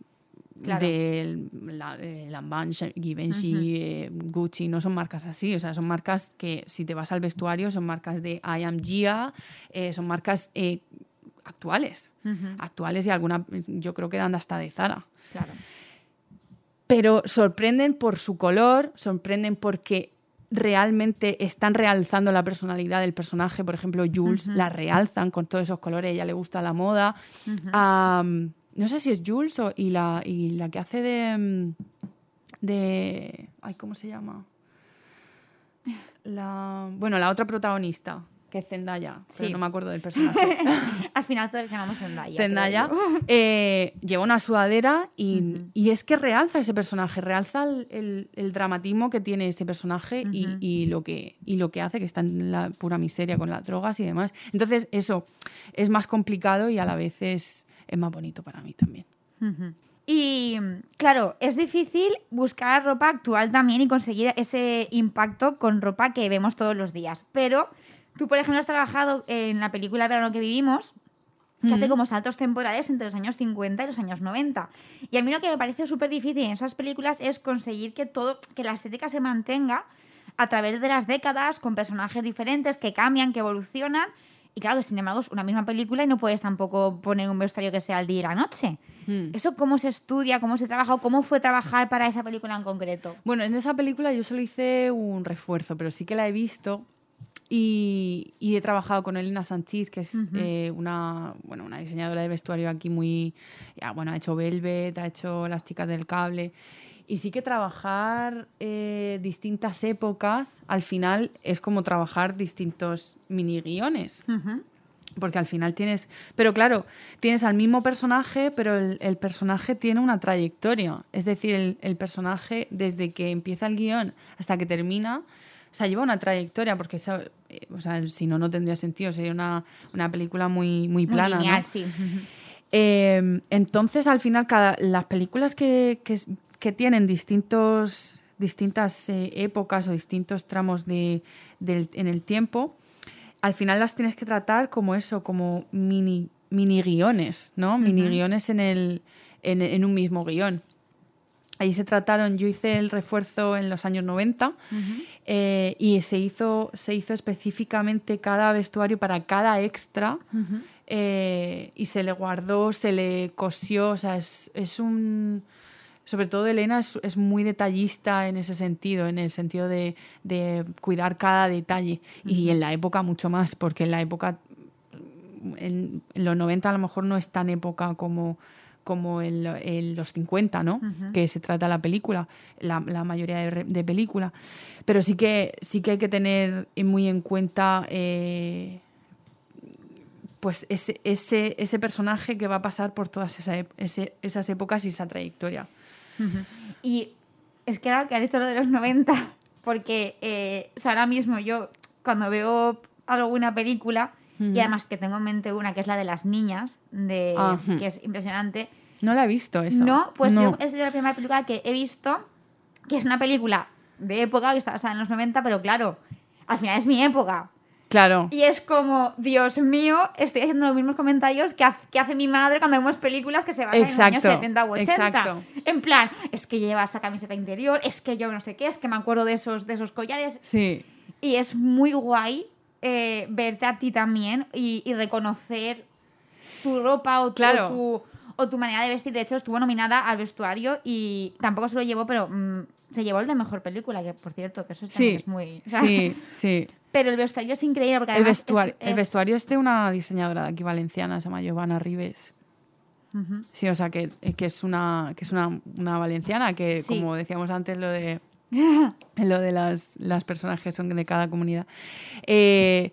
Claro. de la, eh, Givenchy, eh, Gucci, no son marcas así, o sea, son marcas que si te vas al vestuario son marcas de I Am Gia, eh, son marcas eh, actuales, actuales y alguna, yo creo que dan hasta de Zara. Claro. pero sorprenden por su color, sorprenden porque realmente están realzando la personalidad del personaje. Por ejemplo, Jules la realzan con todos esos colores, ella le gusta la moda. No sé si es Jules o, y, la, y la que hace de, mm, de... Ay, ¿Cómo se llama? La, bueno, la otra protagonista, que es Zendaya, pero no me acuerdo del personaje. Al final todos le llamamos Zendaya. Zendaya, eh, lleva una sudadera y, y es que realza ese personaje, realza el, el- el dramatismo que tiene ese personaje y, Ujú. y lo que, y lo que hace, que está en la pura miseria con las drogas y demás. Entonces, eso es más complicado y a la vez es, es más bonito para mí también. Y claro, es difícil buscar ropa actual también y conseguir ese impacto con ropa que vemos todos los días. Pero tú, por ejemplo, has trabajado en la película Verano que vivimos, que hace como saltos temporales entre los años 50 y los años 90. Y a mí lo que me parece súper difícil en esas películas es conseguir que todo, que la estética se mantenga a través de las décadas, con personajes diferentes que cambian, que evolucionan. Y claro, que sin embargo es una misma película y no puedes tampoco poner un vestuario que sea el día y la noche. Mm. ¿Eso cómo se estudia, cómo se trabaja o cómo fue trabajar para esa película en concreto? Bueno, en esa película yo solo hice un refuerzo, pero sí que la he visto y, y he trabajado con Elena Sanchís, que es eh, una, bueno, una diseñadora de vestuario aquí muy... ya, bueno, ha hecho Velvet, ha hecho Las chicas del cable. Y sí que trabajar eh, distintas épocas, al final es como trabajar distintos mini guiones. Porque al final tienes. Pero claro, tienes al mismo personaje, pero el, el personaje tiene una trayectoria. Es decir, el, el personaje, desde que empieza el guion hasta que termina, o sea, lleva una trayectoria, porque eso, eh, o sea, si no, no tendría sentido. Sería una, una película muy, muy Muy plana. ¿no? lineal, sí. Eh, entonces, al final, cada, las películas que, que, tienen distintos, distintas eh, épocas o distintos tramos de, del- en el tiempo, al final las tienes que tratar como eso, como mini, mini guiones, ¿no? Mini guiones en, el, en, en un mismo guion. Ahí se trataron, yo hice el refuerzo en los años 90 eh, y se hizo, se hizo específicamente cada vestuario para cada extra eh, y se le guardó, se le cosió, o sea, es, es un... Sobre todo Elena es, es muy detallista en ese sentido, en el sentido de, de cuidar cada detalle. Y en la época mucho más, porque en la época, en, en los 90 a lo mejor no es tan época como, como en, lo- en los 50, ¿no? Que se trata la película, la, la mayoría de, de película. Pero sí que, sí que hay que tener muy en cuenta eh, pues ese, ese, ese personaje que va a pasar por todas esa ese- esas épocas y esa trayectoria. Y es que ahora que has dicho lo de los 90, porque eh, o sea, ahora mismo yo cuando veo alguna película, Y además que tengo en mente una que es la de las niñas, de, Ajá. que es impresionante, No la he visto esa. No, pues No. yo- es de la primera película que he visto, que es una película de época, que está basada en los 90, pero claro, al final es mi época. Claro. Y es como, Dios mío, estoy haciendo los mismos comentarios que, ha- que hace mi madre cuando vemos películas que se basan en los años Exacto, 70 u 80. exacto. En plan, es que lleva esa camiseta interior, es que yo no sé qué, es que me acuerdo de esos, de esos collares. Sí. Y es muy guay eh, verte a ti también y, y reconocer tu ropa o tu, Claro. tu- o tu manera de vestir. De hecho, estuvo nominada al vestuario y tampoco se lo llevó, pero mm, se llevó el de mejor película, que por cierto, que eso Sí, es muy. o sea, sí, sí. Pero el vestuario es increíble porque El además es- vestuario, el es- vestuario es de una diseñadora de aquí valenciana, se llama Giovanna Rives. Sí, o sea, que, que es una, que es una, una valenciana que, Sí. como decíamos antes, lo de lo de las, las personas que son de cada comunidad. Eh,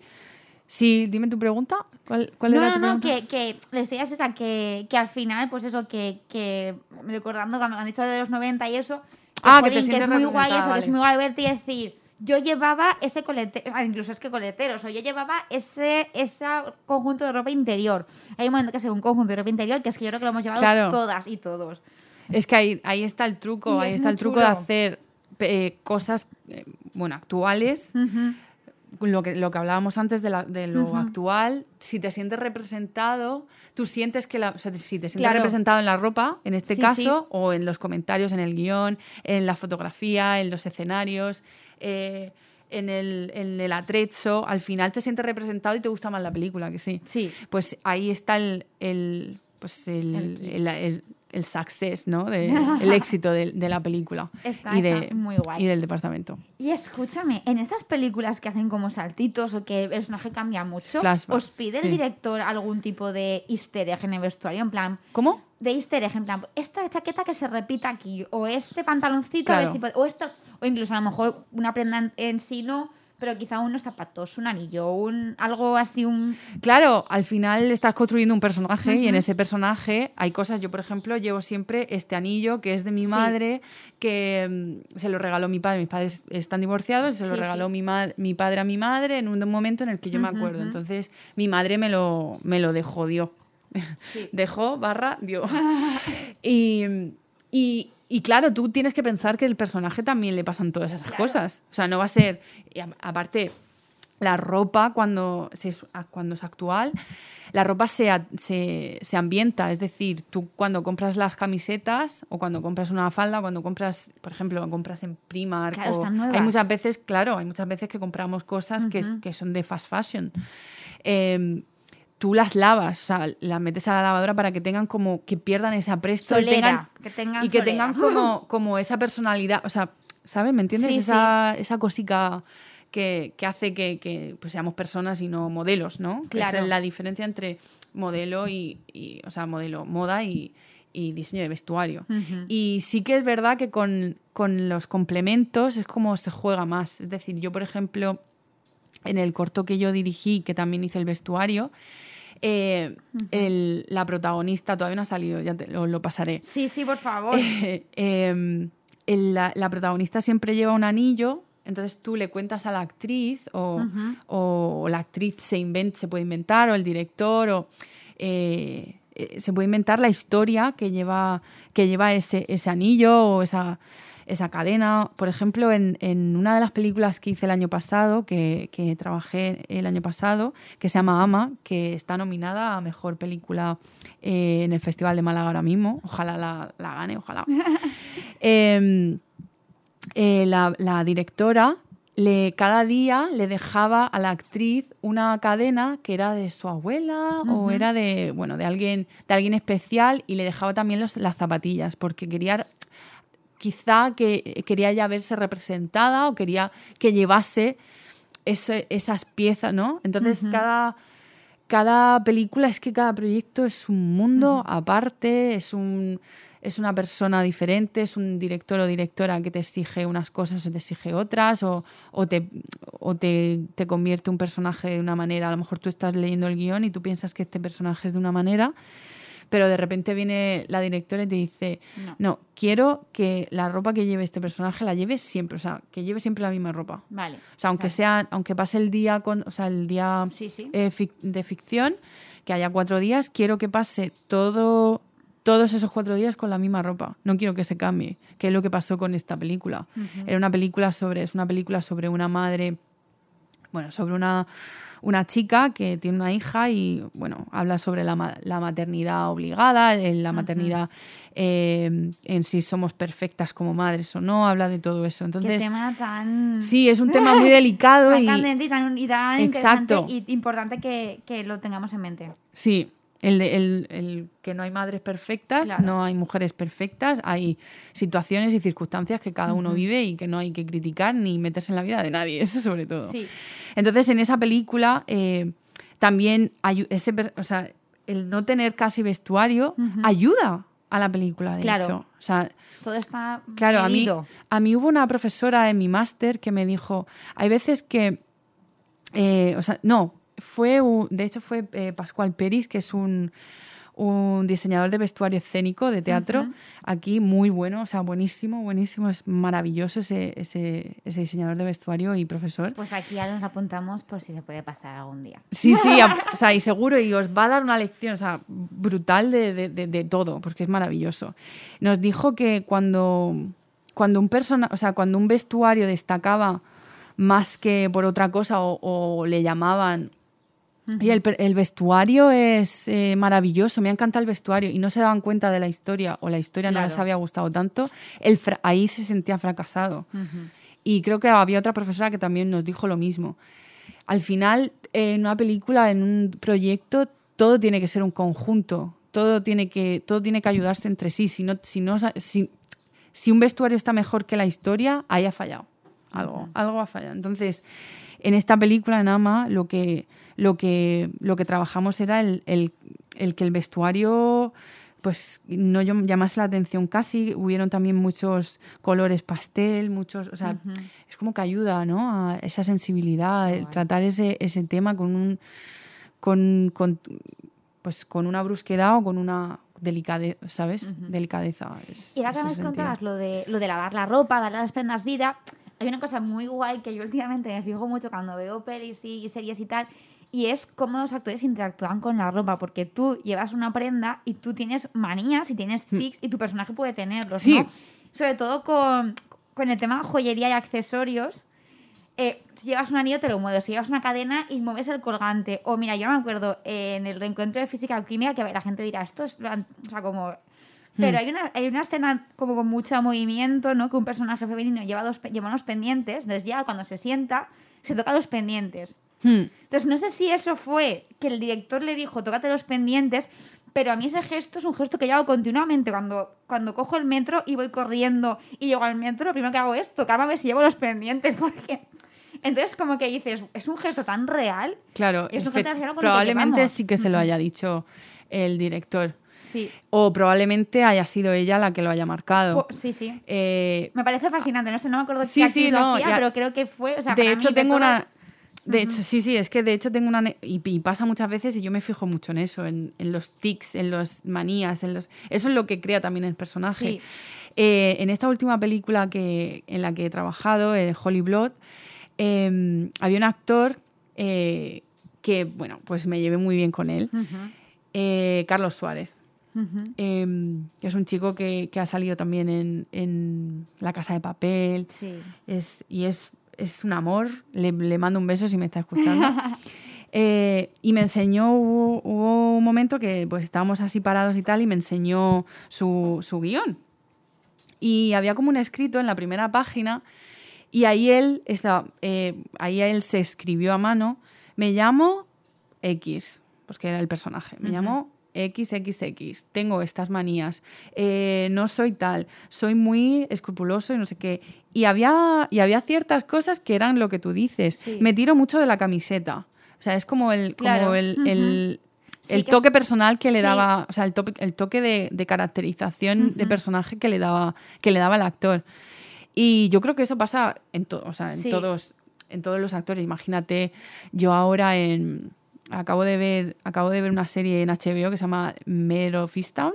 sí, dime tu pregunta. ¿Cuál, cuál no, era no, tu no, pregunta? que, que la historia es esa, que, que al final, pues eso, que, que recordando cuando han dicho de los 90 y eso, que, Ah, que te es muy guay eso, que es muy guay verte y decir, yo llevaba ese coletero, incluso es que coleteros, o yo llevaba ese, ese conjunto de ropa interior. Hay un momento que es un conjunto de ropa interior que es que yo creo que lo hemos llevado Claro. todas y todos. Es que ahí, ahí está el truco, Y ahí es está el truco de hacer eh, cosas, eh, bueno, actuales, lo que, lo que hablábamos antes de, la- de lo actual, si te sientes representado, tú sientes que la, o sea, si te sientes Claro. representado en la ropa, en este Sí, caso, sí. o en los comentarios, en el guion, en la fotografía, en los escenarios, eh, en, el, en el atrecho, al final te sientes representado y te gusta más la película, que sí. Sí. Pues ahí está el, el, pues el, El clip. el, el- success, ¿no? De- el éxito de, de la película Está- y, de, está muy guay. y del departamento. Y escúchame, en estas películas que hacen como saltitos o que el personaje cambia mucho, Flashbacks, ¿os pide sí. el director algún tipo de easter egg en el vestuario? En plan, ¿Cómo? de easter egg, en plan, esta chaqueta que se repita aquí, o este pantaloncito, a ver si puede- o esto, o incluso a lo mejor una prenda en, en sí no, pero quizá unos zapatos, un anillo, un algo así, un... Claro, al final estás construyendo un personaje y en ese personaje hay cosas. Yo, por ejemplo, llevo siempre este anillo que es de mi Sí. madre, que mm, se lo regaló mi padre. Mis padres están divorciados, se lo regaló sí. mi, mi padre a mi madre en un momento en el que yo me acuerdo. Entonces, mi madre me lo, me lo dejó, dio. Dejó, barra, dio. y, y- y claro, tú tienes que pensar que el personaje también le pasan todas esas cosas. O sea, no va a ser. a- aparte, la ropa cuando, se cuando es actual, la ropa se, se, se ambienta. Es decir, tú cuando compras las camisetas o cuando compras una falda, cuando compras, por ejemplo, compras en Primark. Claro, o- hay muchas veces, claro, hay muchas veces que compramos cosas que, que son de fast fashion. Eh, tú las lavas, o sea, las metes a la lavadora para que tengan como que pierdan ese apresto y tengan, que tengan y que solera. tengan como, como esa personalidad, o sea, ¿sabes? ¿Me entiendes? Sí, esa, esa cosica que, que hace que, que, pues, seamos personas y no modelos, ¿no? Claro. Esa es la diferencia entre modelo y, y, o sea, modelo, moda y, y diseño de vestuario. Y sí que es verdad que con, con los complementos es como se juega más. Es decir, yo, por ejemplo, en el corto que yo dirigí, que también hice el vestuario, eh, el- la protagonista todavía no ha salido, ya te lo, lo pasaré. Sí, sí, por favor. Eh, eh, el- la, la protagonista siempre lleva un anillo, entonces tú le cuentas a la actriz o, o la actriz se, invent- se puede inventar o el director o eh, eh, se puede inventar la historia que lleva, que lleva ese, ese anillo o esa, esa cadena. Por ejemplo, en, en una de las películas que hice el año pasado, que, que trabajé el año pasado, que se llama Ama, que está nominada a Mejor Película eh, en el Festival de Málaga ahora mismo. Ojalá la, la gane, ojalá. Em, eh, la, la directora le, cada día le dejaba a la actriz una cadena que era de su abuela o era de, bueno, de alguien, de alguien especial y le dejaba también los- las zapatillas porque quería quizá que quería ya verse representada o quería que llevase ese- esas piezas, ¿no? Entonces cada, cada película es que cada proyecto es un mundo aparte, es un es una persona diferente, es un director o directora que te exige unas cosas o te exige otras, o, o te, o te, te convierte un personaje de una manera. A lo mejor tú estás leyendo el guion y tú piensas que este personaje es de una manera, pero de repente viene la directora y te dice, No. no, quiero que la ropa que lleve este personaje la lleve siempre, o sea, que lleve siempre la misma ropa. Vale. O sea, aunque Vale. sea, aunque pase el día con, o sea, el día Sí, sí. eh, fic- de ficción, que haya cuatro días, quiero que pase todo, todos esos cuatro días con la misma ropa. No quiero que se cambie, que es lo que pasó con esta película. Era una película sobre, es una película sobre una madre, bueno, sobre una, una chica que tiene una hija y, bueno, habla sobre la, la maternidad obligada, eh, la maternidad eh, en si somos perfectas como madres o no, habla de todo eso. Qué Entonces, tema tan... sí, es un tema muy delicado tan y... tan, y tan interesante Exacto. y importante que, que lo tengamos en mente. Sí, El, el- el que no hay madres perfectas, Claro. no hay mujeres perfectas, hay situaciones y circunstancias que cada uno vive y que no hay que criticar ni meterse en la vida de nadie, eso sobre todo. Sí. Entonces, en esa película eh, también ayu- ese, o sea, el no tener casi vestuario ayuda a la película, de Claro. hecho. O sea, Todo está Claro, a mí, a mí hubo una profesora en mi máster que me dijo, hay veces que, eh, o sea, no, fue, un- de hecho fue eh, Pascual Peris, que es un, un diseñador de vestuario escénico de teatro, aquí muy bueno, o sea, buenísimo, buenísimo, es maravilloso ese, ese, ese diseñador de vestuario y profesor. Pues aquí ya nos apuntamos por si se puede pasar algún día. Sí, sí, a- o sea, y seguro, y os va a dar una lección, o sea, brutal de, de- de- de todo, porque es maravilloso. Nos dijo que cuando, cuando un persona, o sea, cuando un vestuario destacaba más que por otra cosa o, o le llamaban. Y el, el vestuario es eh, maravilloso, me ha encantado el vestuario y no se daban cuenta de la historia o la historia no les había gustado tanto, el ahí se sentía fracasado. Y creo que había otra profesora que también nos dijo lo mismo. Al final, en una película, en un proyecto, todo tiene que ser un conjunto. Todo tiene que, todo tiene que ayudarse entre sí. Si, no, si, no, si, si un vestuario está mejor que la historia, ahí ha fallado. Algo, algo ha fallado. Entonces, en esta película, en Ama, lo que, lo que, lo que trabajamos era el, el- el que el vestuario pues no llam- llamase la atención casi. Hubieron también muchos colores pastel, muchos, o sea, es como que ayuda, ¿no? A esa sensibilidad, el tratar ese, ese tema con un con, con, pues con una brusquedad o con una delicadeza, ¿sabes? Delicadeza. es- Y ahora que sentido. contabas lo de, lo de lavar la ropa, darle a las prendas vida, hay una cosa muy guay que yo últimamente me fijo mucho cuando veo pelis y series y tal, y es cómo los actores interactúan con la ropa, porque tú llevas una prenda y tú tienes manías y tienes tics y tu personaje puede tenerlos, Hmm. Sí. ¿no? Sobre todo con, con el tema joyería y accesorios. eh, si llevas un anillo te lo mueves, si llevas una cadena y mueves el colgante. O mira, yo me acuerdo en el reencuentro de física o química que la gente dirá, esto es, o sea, como... Pero hay, una, hay una escena como con mucho movimiento, ¿no? Que un personaje femenino lleva, dos, lleva unos pendientes, entonces ya cuando se sienta, se toca los pendientes. Hmm. Entonces no sé si eso fue que el director le dijo, tócate los pendientes, pero a mí ese gesto es un gesto que yo hago continuamente. Cuando, cuando cojo el metro y voy corriendo y llego al metro, lo primero que hago es tocarme a ver si llevo los pendientes, porque... Entonces como que dices, es un gesto tan real. Claro, Es un gesto que probablemente sí que se lo haya dicho el director. Sí, O probablemente haya sido ella la que lo haya marcado. Sí, sí. Eh, Me parece fascinante, no sé, no me acuerdo Sí, qué sí, no, hacía, pero creo que fue, o sea, de hecho, tengo una. De hecho, sí, sí, es que de hecho tengo una. Y, y pasa muchas veces y yo me fijo mucho en eso, en, en los tics, en las manías, en los. Eso es lo que crea también el personaje. Sí. Eh, en esta última película que, en la que he trabajado, el Holy Blood, eh, había un actor eh, que, bueno, pues me llevé muy bien con él, eh, Carlos Suárez. Eh, que es un chico que, que ha salido también en, en La Casa de Papel. Sí. Es, y es, es un amor. Le, le mando un beso si me está escuchando. Eh, y me enseñó, hubo, hubo un momento que pues estábamos así parados y tal, y me enseñó su, su guion. Y había como un escrito en la primera página, y ahí él, estaba, eh, ahí él se escribió a mano, me llamo X, pues que era el personaje, me llamo XXX, tengo estas manías, eh, no soy tal, soy muy escrupuloso y no sé qué. Y había, y había ciertas cosas que eran lo que tú dices. Sí. Me tiro mucho de la camiseta. O sea, es como el, como el, el, toque es- personal que le sí. daba, o sea, el, tope- el toque de, de caracterización de personaje que le daba, que le daba el actor. Y yo creo que eso pasa en, to- o sea, en todos, en todos los actores. Imagínate, yo ahora en acabo de ver, acabo de ver una serie en HBO que se llama Mare of Easttown,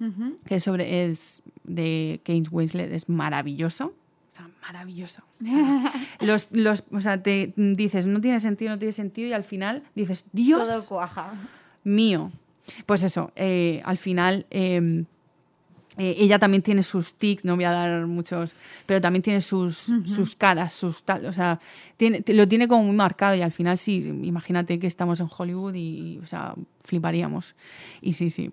Ujú. que es sobre es de Kate Winslet, es maravilloso. O sea, maravilloso. O sea, los, los, o sea, te dices, no tiene sentido, no tiene sentido, y al final dices, Dios Todo cuaja. mío. Pues eso, eh, al final eh, eh, ella también tiene sus tics, no voy a dar muchos, pero también tiene sus, sus caras, sus tal, o sea, tiene, lo tiene como muy marcado y al final sí, imagínate que estamos en Hollywood y, y, o sea, fliparíamos. Y sí, sí.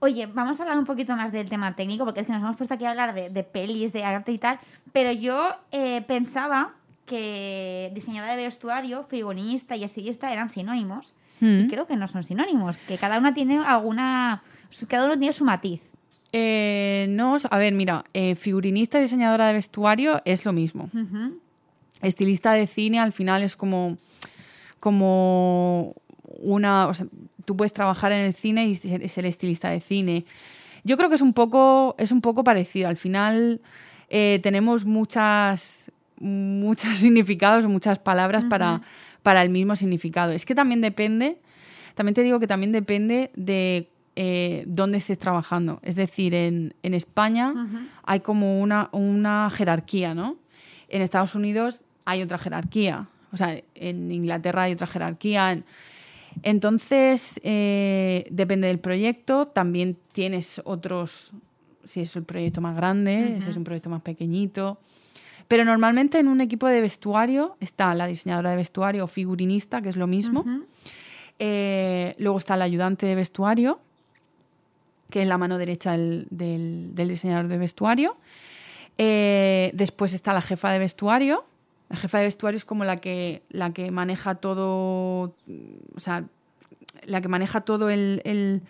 Oye, vamos a hablar un poquito más del tema técnico, porque es que nos hemos puesto aquí a hablar de, de pelis, de arte y tal, pero yo eh, pensaba que diseñadora de vestuario, figurinista y estilista eran sinónimos. y Mm. creo que no son sinónimos, que cada una tiene alguna, cada uno tiene su matiz. Eh, no, a ver, mira, eh, figurinista y diseñadora de vestuario es lo mismo. Estilista de cine al final es como, como una... o sea, tú puedes trabajar en el cine y ser, ser estilista de cine. Yo creo que es un poco, es un poco parecido. Al final eh, tenemos muchas, muchos significados muchas palabras para, para el mismo significado. Es que también depende, también te digo que también depende de eh, dónde estés trabajando. Es decir, en, en España hay como una, una jerarquía, ¿no? En Estados Unidos hay otra jerarquía. O sea, en Inglaterra hay otra jerarquía. en- Entonces, eh, depende del proyecto. También tienes otros, si es el proyecto más grande, si es un proyecto más pequeñito. Pero normalmente en un equipo de vestuario está la diseñadora de vestuario o figurinista, que es lo mismo. Eh, luego está el ayudante de vestuario, que es la mano derecha del, del- del diseñador de vestuario. Eh, después está la jefa de vestuario. La jefa de vestuario es como la que, la que maneja todo, o sea, la que maneja todo el, el-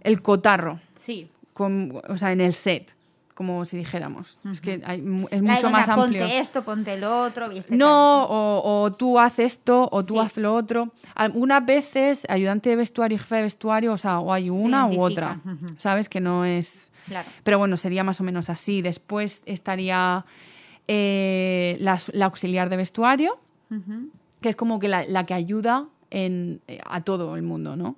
el cotarro, Sí. con- o sea, en el set, como si dijéramos. Es que hay es mucho más "Venga, amplio. Ponte esto, ponte lo otro, viste. No, o, o tú haces esto, o tú Sí. haces lo otro. Algunas veces, ayudante de vestuario y jefe de vestuario, o sea, o hay una u otra. ¿Sabes? Que no es. Claro. Pero bueno, sería más o menos así. Después estaría eh, la, la auxiliar de vestuario, que es como que la, la que ayuda en, eh, a todo el mundo, ¿no?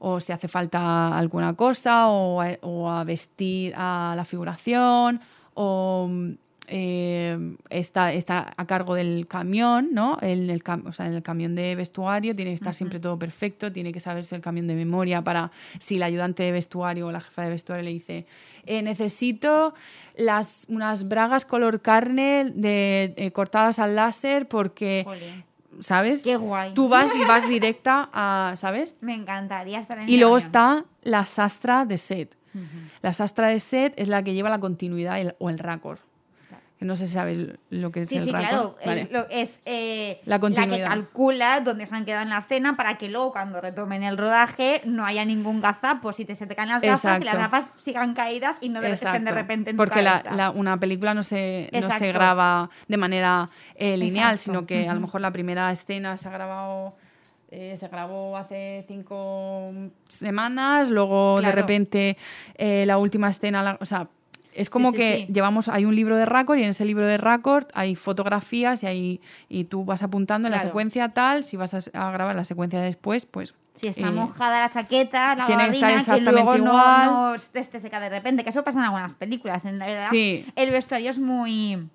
O si hace falta alguna cosa, o a, o a vestir a la figuración, o eh, está, está a cargo del camión, ¿no? En el, cam- o sea, en el camión de vestuario tiene que estar siempre todo perfecto, tiene que saberse el camión de memoria para si el ayudante de vestuario o la jefa de vestuario le dice, "Eh, necesito las, unas bragas color carne de, eh, cortadas al láser porque... ¿sabes? Qué guay. Tú vas y vas directa a, ¿sabes? Me encantaría estar en Y luego está la sastra de set. La sastra de set es la que lleva la continuidad el- o el raccord. Que No sé si sabes lo que es Sí, el sí, raccord. claro. Vale. el- lo- es eh, La que continuidad. calcula dónde se han quedado en la escena para que luego cuando retomen el rodaje no haya ningún gazapo. Si te, se te caen las gafas, que las gafas sigan caídas y no de, estén de repente en tu Porque la- la- una película no se, no se graba de manera eh, lineal, Exacto. sino que a lo mejor la primera escena se ha grabado. eh, se grabó hace cinco semanas, luego de repente eh, la última escena, la- o sea, es como sí, que sí. llevamos, hay un libro de récord y en ese libro de récord hay fotografías y, hay, y tú vas apuntando en la secuencia tal, si vas a, a grabar la secuencia después, pues... Si está eh, mojada la chaqueta, la tiene que estar que, exactamente luego no, igual. no esté seca de repente. Que eso pasa en algunas películas, en verdad. Sí. El vestuario es muy...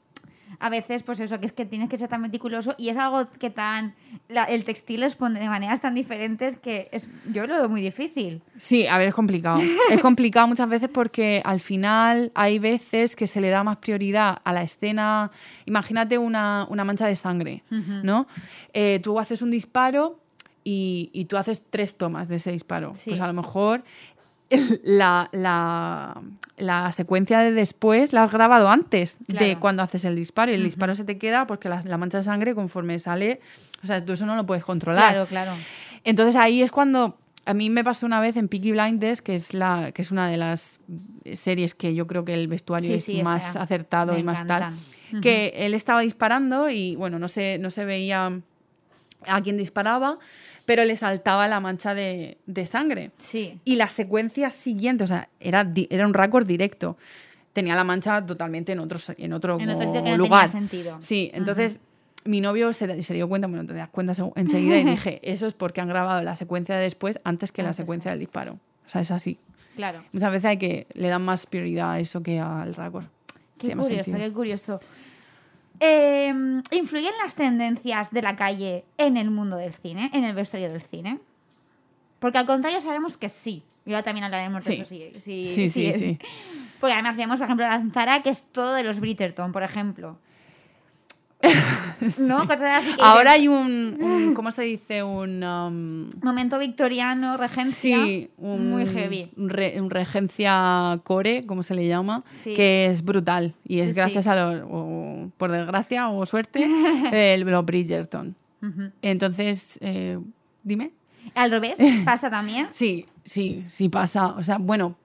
A veces, pues eso, que es que tienes que ser tan meticuloso y es algo que tan... la- el textil responde de maneras tan diferentes que es, yo lo veo muy difícil. Sí, a ver, es complicado. es complicado muchas veces porque al final hay veces que se le da más prioridad a la escena. Imagínate una, una mancha de sangre, ¿no? Eh, tú haces un disparo y, y tú haces tres tomas de ese disparo. Sí. Pues a lo mejor la, la- la secuencia de después la has grabado antes de cuando haces el disparo. Y el disparo se te queda porque la, la mancha de sangre conforme sale, o sea, tú eso no lo puedes controlar. Claro, claro. Entonces ahí es cuando a mí me pasó una vez en Peaky Blinders, que es la que es una de las series que yo creo que el vestuario Sí, es sí, más acertado Me y más tal, que él estaba disparando y bueno, no se no se veía a quién disparaba, pero le saltaba la mancha de, de sangre. Sí. Y la secuencia siguiente, o sea, era, era un récord directo. Tenía la mancha totalmente en, otro, en otro, En otro sitio que no lugar. tenía sentido. Sí, entonces mi novio se, se dio cuenta, bueno, te das cuenta seg- enseguida y dije, eso es porque han grabado la secuencia de después antes que la secuencia del disparo. O sea, es así. Claro. Muchas veces hay que le dan más prioridad a eso que al récord. Qué curioso, qué curioso. Eh, ¿Influyen las tendencias de la calle en el mundo del cine, en el vestuario del cine? Porque al contrario sabemos que sí. Y ahora también hablaremos de Sí. eso. Sí, sí, Sí, sí, sí. Porque además vemos, por ejemplo, la Zara, que es todo de los Bridgerton, por ejemplo. ¿No? Cosas así que Ahora hay un, un- ¿cómo se dice? Un... um, Momento victoriano, regencia. Sí, un, muy heavy. Un, re- un regencia core, como se le llama, Sí. que es brutal. Y es gracias sí. a los, o por desgracia o suerte, el, los Bridgerton. Entonces, eh, dime. Al revés, pasa también. Sí, sí, sí pasa. O sea, bueno,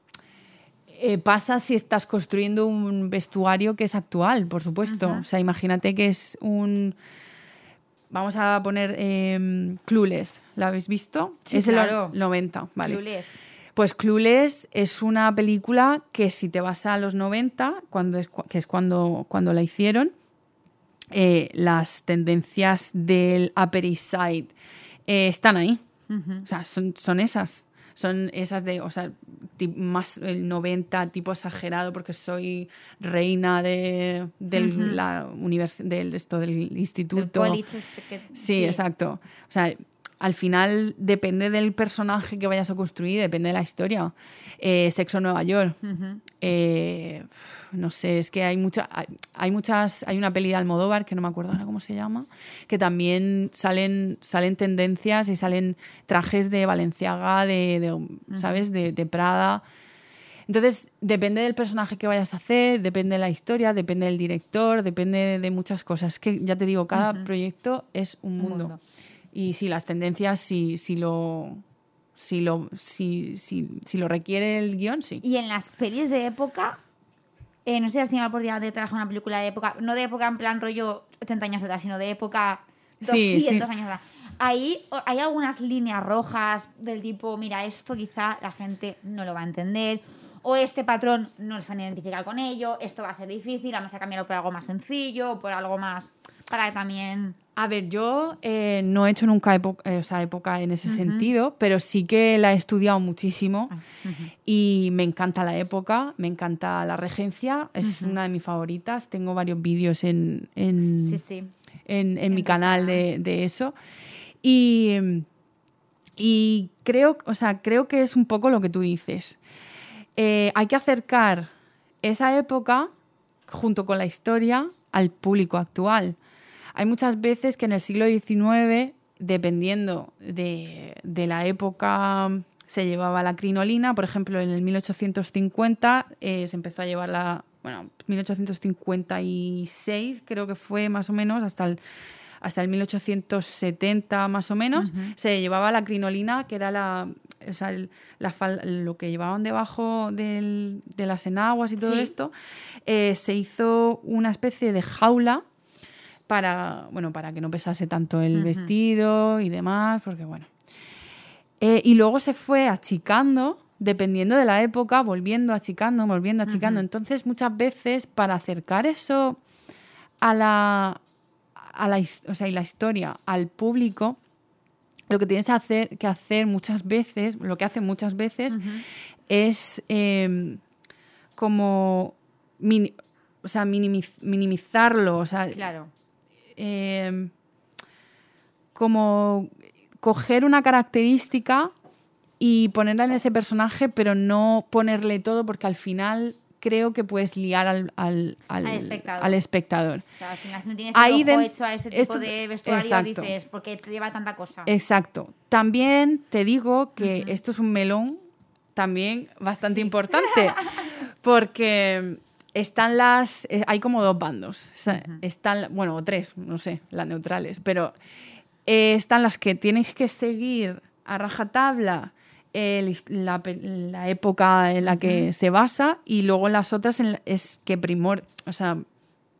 eh, pasa si estás construyendo un vestuario que es actual, por supuesto. O sea, imagínate que es un... Vamos a poner eh, Clueless. ¿La habéis visto? Sí, es de claro. los 90, vale. Clueless. Pues Clueless es una película que si te vas a los 90, cuando es, que es cuando, cuando la hicieron, eh, las tendencias del Upper East Side eh, están ahí. O sea, son, son esas. Son esas de, o sea, más el 90, tipo exagerado, porque soy reina de, del, la univers- del, esto, del El instituto. este que- Sí, exacto. O sea, al final depende del personaje que vayas a construir, depende de la historia. Eh, Sexo Nueva York. Eh, no sé, es que hay, mucha, hay, hay muchas. Hay una peli de Almodóvar que no me acuerdo ahora cómo se llama, que también salen, salen tendencias y salen trajes de Valenciaga, de, de, ¿sabes? De, de Prada. Entonces, depende del personaje que vayas a hacer, depende de la historia, depende del director, depende de muchas cosas. Es que ya te digo, cada proyecto es un mundo. mundo. Y si las tendencias, si, si lo. Si lo, si, si, si lo requiere el guion, sí. Y en las pelis de época, eh, no sé si has tenido la oportunidad de trabajar en una película de época, no de época en plan rollo 80 años atrás, sino de época Sí, 200 sí. años atrás. Ahí hay algunas líneas rojas del tipo, mira, esto quizá la gente no lo va a entender, o este patrón no se van a identificar con ello, esto va a ser difícil, vamos a cambiarlo por algo más sencillo, por algo más, para que también... A ver, yo eh, no he hecho nunca época, eh, o sea, época en ese sentido, pero sí que la he estudiado muchísimo y me encanta la época, me encanta la regencia, es una de mis favoritas. Tengo varios vídeos en, en, Sí, sí. en, en mi canal de, de eso. Y, y creo, o sea, creo que es un poco lo que tú dices. Eh, hay que acercar esa época junto con la historia al público actual. Hay muchas veces que en el siglo XIX, dependiendo de, de la época, se llevaba la crinolina. Por ejemplo, en el 1850 eh, se empezó a llevar la. Bueno, 1856 creo que fue más o menos, hasta el, hasta el 1870 más o menos, se llevaba la crinolina, que era la, o sea, el- la fal- lo que llevaban debajo del- de las enaguas y todo Sí. esto. Eh, se hizo una especie de jaula para, bueno, para que no pesase tanto el vestido y demás, porque bueno. Eh, y luego se fue achicando, dependiendo de la época, volviendo achicando, volviendo achicando. Entonces, muchas veces, para acercar eso a la, a la, o sea, y la historia al público, lo que tienes que hacer, que hacer muchas veces, lo que hacen muchas veces, es eh, como o sea, minimiz- minimizarlo, o sea, Claro. Eh, como coger una característica y ponerla en ese personaje, pero no ponerle todo, porque al final creo que puedes liar al, al, al- Al espectador. al espectador. Al final, si no tienes Ahí el ojo den- hecho a ese tipo esto- de vestuario, exacto. dices, porque te lleva tanta cosa. Exacto. También te digo que esto es un melón también bastante importante, porque están las, eh, hay como dos bandos, O sea, están, bueno, o tres, no sé, las neutrales, pero eh, están las que tienes que seguir a rajatabla his- la, época en la que se basa y luego las otras en es que primor, o sea,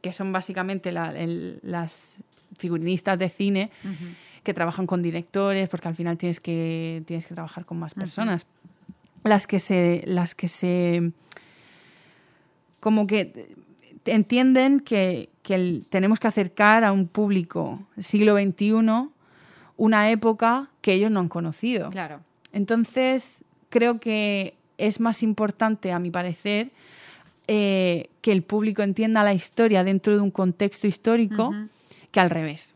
que son básicamente la- el- las figurinistas de cine que trabajan con directores, porque al final tienes que, tienes que trabajar con más personas. Las que se. Las que se. Como que entienden que, que el- tenemos que acercar a un público siglo XXI una época que ellos no han conocido. Claro. Entonces, creo que es más importante, a mi parecer, eh, que el público entienda la historia dentro de un contexto histórico que al revés.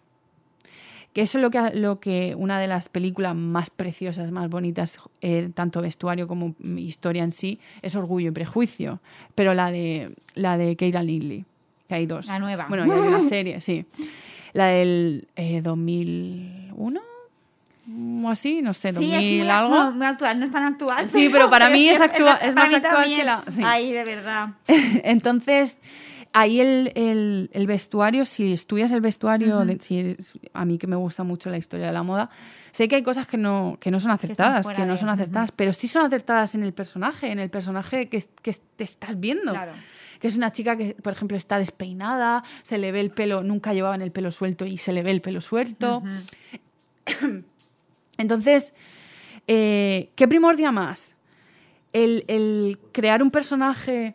Que eso es lo que, lo que una de las películas más preciosas, más bonitas, eh, tanto vestuario como historia en sí, es Orgullo y Prejuicio. Pero la de, la de Keira Knightley, que hay dos. La nueva. Bueno, y hay una serie, sí. La del eh, 2001 o así, no sé, Sí, 2000 es muy, algo. no, muy actual, no es tan actual. Sí, pero para mí es actua- es para más actual también. que la- sí. Ay, de verdad. Entonces, ahí el, el- el vestuario, si estudias el vestuario, de- si a mí que me gusta mucho la historia de la moda, sé que hay cosas que no, que no son acertadas, que, no de- son acertadas, pero sí son acertadas en el personaje, en el personaje que, que te estás viendo. Claro. Que es una chica que, por ejemplo, está despeinada, se le ve el pelo, nunca llevaban el pelo suelto y se le ve el pelo suelto. Entonces, eh, ¿qué primordia más? El, el crear un personaje.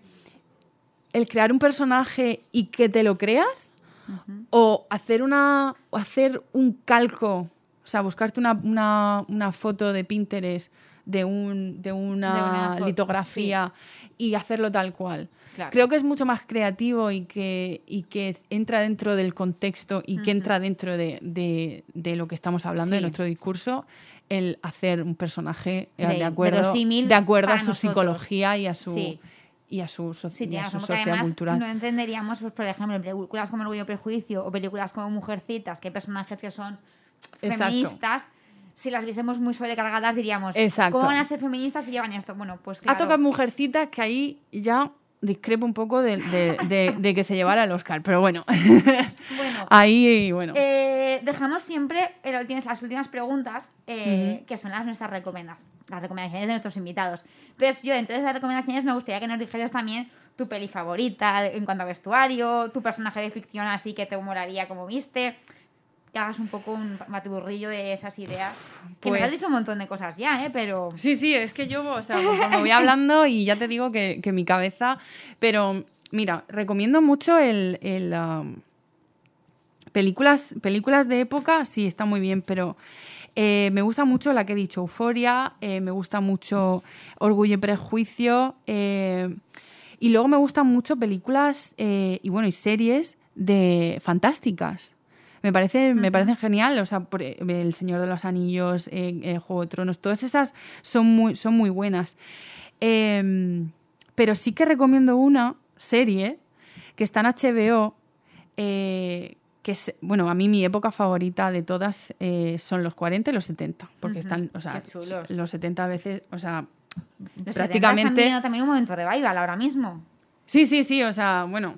El crear un personaje y que te lo creas. O hacer una. o hacer un calco. O sea, buscarte una, una- una foto de Pinterest de, un, de una, De una foto, litografía y hacerlo tal cual. Claro. Creo que es mucho más creativo y que, y que entra dentro del contexto y que entra dentro de, de- de lo que estamos hablando Sí. en nuestro discurso el hacer un personaje eh, de acuerdo, de acuerdo a su nosotros. psicología y a su, Sí. Y a su, so- Sí, y a su además sociocultural. no entenderíamos, pues, por ejemplo, en películas como Orgullo y Prejuicio o películas como Mujercitas, que hay personajes que son Exacto. feministas, si las viésemos muy sobrecargadas diríamos, Exacto. ¿cómo van a ser feministas si llevan esto? Bueno, pues claro. Ha tocado Mujercita que ahí ya discrepo un poco de, de- de- de que se llevara el Oscar, pero bueno, Bueno, ahí, bueno. eh, dejamos siempre tienes las últimas preguntas, eh, que son las nuestras recomendaciones, las recomendaciones de nuestros invitados. Entonces, yo entre esas recomendaciones me gustaría que nos dijeras también tu peli favorita en cuanto a vestuario, tu personaje de ficción así que te molaría como viste. Que hagas un poco un batiburrillo de esas ideas. Que me has Pues- dicho un montón de cosas ya, ¿eh? Pero... Sí, sí, es que yo, o sea, me voy hablando y ya te digo que, que mi cabeza. Pero, mira, recomiendo mucho el. el, um, películas, películas de época, sí, está muy bien, pero. eh, me gusta mucho la que he dicho, Euforia, eh, me gusta mucho Orgullo y Prejuicio, eh, y luego me gustan mucho películas y bueno, y series de fantásticas. Me parece, me parecen genial, o sea, por, eh, El Señor de los Anillos, eh, eh, Juego de Tronos, todas esas son muy, son muy buenas. Eh, pero sí que recomiendo una serie que está en HBO, eh, que es, bueno, a mí mi época favorita de todas eh, son los 40 y los 70, porque están, o sea, los 70 veces, o sea, Los 70 están prácticamente... viviendo también un momento revival ahora mismo. Sí, sí, sí, o sea, bueno,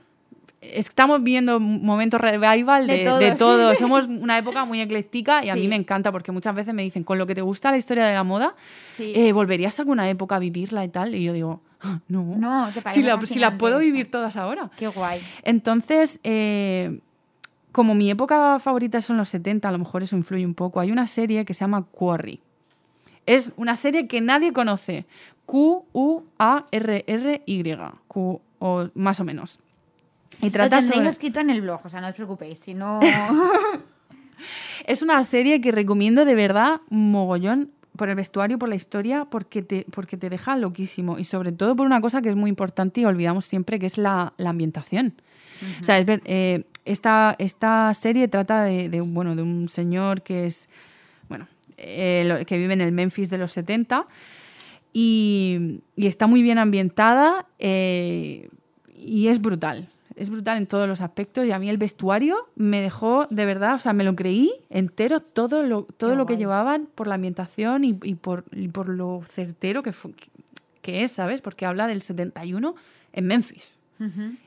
estamos viendo momentos revival De de, todo, de sí. todo. Somos una época muy ecléctica y a mí me encanta porque muchas veces me dicen, con lo que te gusta la historia de la moda, Sí. eh, ¿volverías a alguna época a vivirla y tal? Y yo digo, "Ah, no, si, la, si la fascinante puedo vivir todas ahora. Qué guay. Entonces, eh, como mi época favorita son los 70, a lo mejor eso influye un poco. Hay una serie que se llama Quarry. Es una serie que nadie conoce. Q-U-A-R-R-Y. Q, o más o menos. Y Lo tendréis sobre- escrito en el blog, o sea, no os preocupéis. Si no... Es una serie que recomiendo de verdad mogollón por el vestuario, por la historia, porque te, porque te deja loquísimo. Y sobre todo por una cosa que es muy importante y olvidamos siempre, que es la, la ambientación. O sea, es ver- eh, esta, esta serie trata de, bueno, de un señor que es, bueno, eh, lo- que vive en el Memphis de los 70 y, y está muy bien ambientada eh, y es brutal. Es brutal en todos los aspectos y a mí el vestuario me dejó de verdad, o sea, me lo creí entero todo lo, todo Qué lo que llevaban por la ambientación y, y por, y por lo certero que, que es, ¿sabes? Porque habla del 71 en Memphis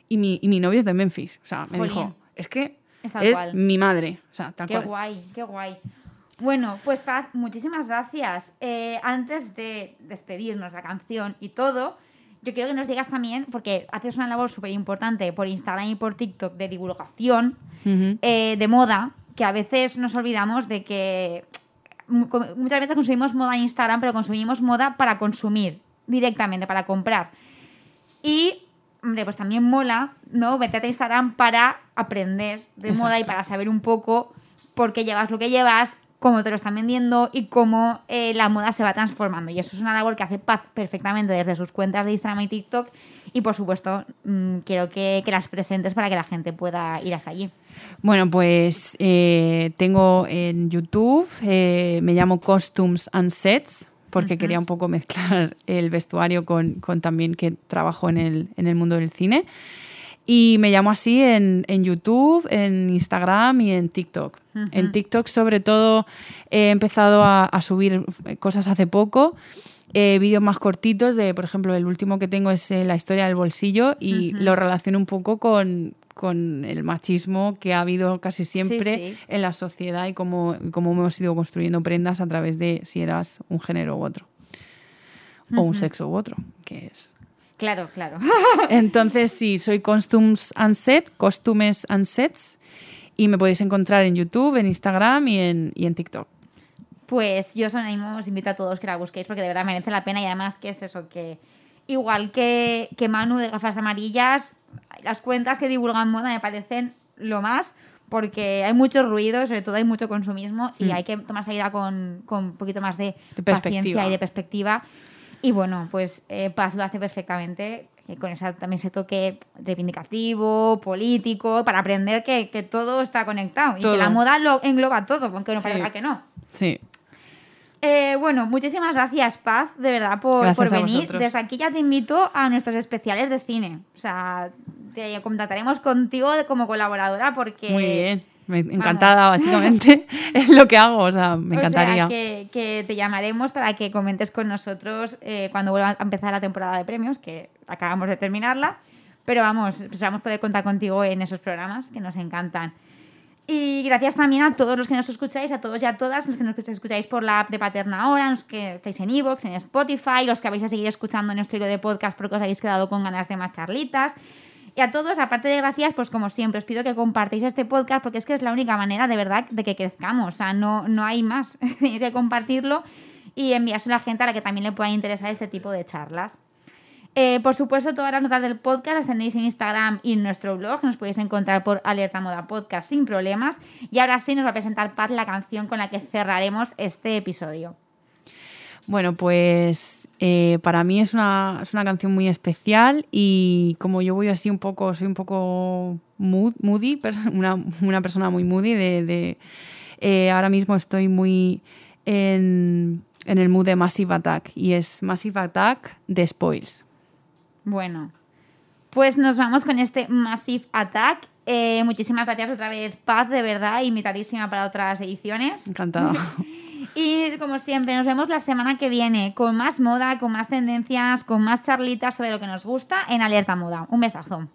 y mi, y mi novio es de Memphis. O sea, me Jolín. dijo, es que Es mi madre. O sea, tal Qué cual. guay, qué guay. Bueno, pues Paz, muchísimas gracias. Eh, antes de despedirnos la canción y todo, yo quiero que nos digas también, porque haces una labor súper importante por Instagram y por TikTok de divulgación eh, de moda, que a veces nos olvidamos de que muchas veces consumimos moda en Instagram, pero consumimos moda para consumir directamente, para comprar. Y, hombre, pues también mola, ¿no? Vete a Instagram para aprender de moda y para saber un poco por qué llevas lo que llevas, cómo te lo están vendiendo y cómo eh, la moda se va transformando. Y eso es una labor que hace Paz perfectamente desde sus cuentas de Instagram y TikTok. Y, por supuesto, mm, quiero que, que las presentes para que la gente pueda ir hasta allí. Bueno, pues eh, tengo en YouTube, eh, me llamo Costumes and Sets, porque quería un poco mezclar el vestuario con, con también que trabajo en el, en el mundo del cine. Y me llamo así en, en YouTube, en Instagram y en TikTok. En TikTok, sobre todo, he empezado a, a subir cosas hace poco eh, vídeos más cortitos de, por ejemplo, el último que tengo es eh, la historia del bolsillo y lo relaciono un poco con, con, el machismo que ha habido casi siempre en la sociedad y cómo, cómo hemos ido construyendo prendas a través de si eras un género u otro. O un sexo u otro, que es Claro, claro. Entonces, sí, soy Costumes and Sets, Costumes and Sets, y me podéis encontrar en YouTube, en Instagram y en, y en TikTok. Pues yo os animo, os invito a todos que la busquéis porque de verdad merece la pena y además que es eso, que igual que, que Manu de gafas amarillas, las cuentas que divulgan moda me parecen lo más porque hay mucho ruido, sobre todo hay mucho consumismo y mm. hay que tomar salida con, con un poquito más de, paciencia y de perspectiva. Y bueno, pues eh, Paz lo hace perfectamente eh, con esa, también ese toque reivindicativo, político, para aprender que, que todo está conectado y que la moda lo engloba todo, aunque no parezca que no. Sí. Eh, bueno, muchísimas gracias, Paz, de verdad, por, por venir. Desde aquí ya te invito a nuestros especiales de cine. O sea, te contactaremos contigo como colaboradora porque... Muy bien encantada, básicamente, es lo que hago, o sea, me encantaría. que, te llamaremos para que comentes con nosotros eh, cuando vuelva a empezar la temporada de premios, que acabamos de terminarla. Pero vamos, esperamos poder contar contigo en esos programas que nos encantan. Y gracias también a todos los que nos escucháis, a todos y a todas los que nos escucháis por la app de Paterna ahora, los que estáis en Evox, en Spotify, los que vais a seguir escuchando nuestro hilo de podcast porque os habéis quedado con ganas de más charlitas. Y a todos, aparte de gracias, pues como siempre, os pido que compartáis este podcast porque es que es la única manera de verdad de que crezcamos. O sea, no, no hay más. Tenéis que compartirlo y enviárselo a la gente a la que también le puedan interesar este tipo de charlas. Eh, por supuesto, todas las notas del podcast las tenéis en Instagram y en nuestro blog. Nos podéis encontrar por Alerta Moda Podcast sin problemas. Y ahora sí nos va a presentar Paz la canción con la que cerraremos este episodio. Bueno, pues eh, para mí es una, es una, canción muy especial y como yo voy así un poco, soy un poco moody, una, una, persona muy moody, de, eh, ahora mismo estoy muy en, en, el mood de Massive Attack y es Massive Attack de Spoils. Bueno, pues nos vamos con este Massive Attack. Eh, muchísimas gracias otra vez, Paz, de verdad, invitadísima para otras ediciones. Encantada. Y como siempre, nos vemos la semana que viene con más moda, con más tendencias, con más charlitas sobre lo que nos gusta en Alerta Moda. Un besazo.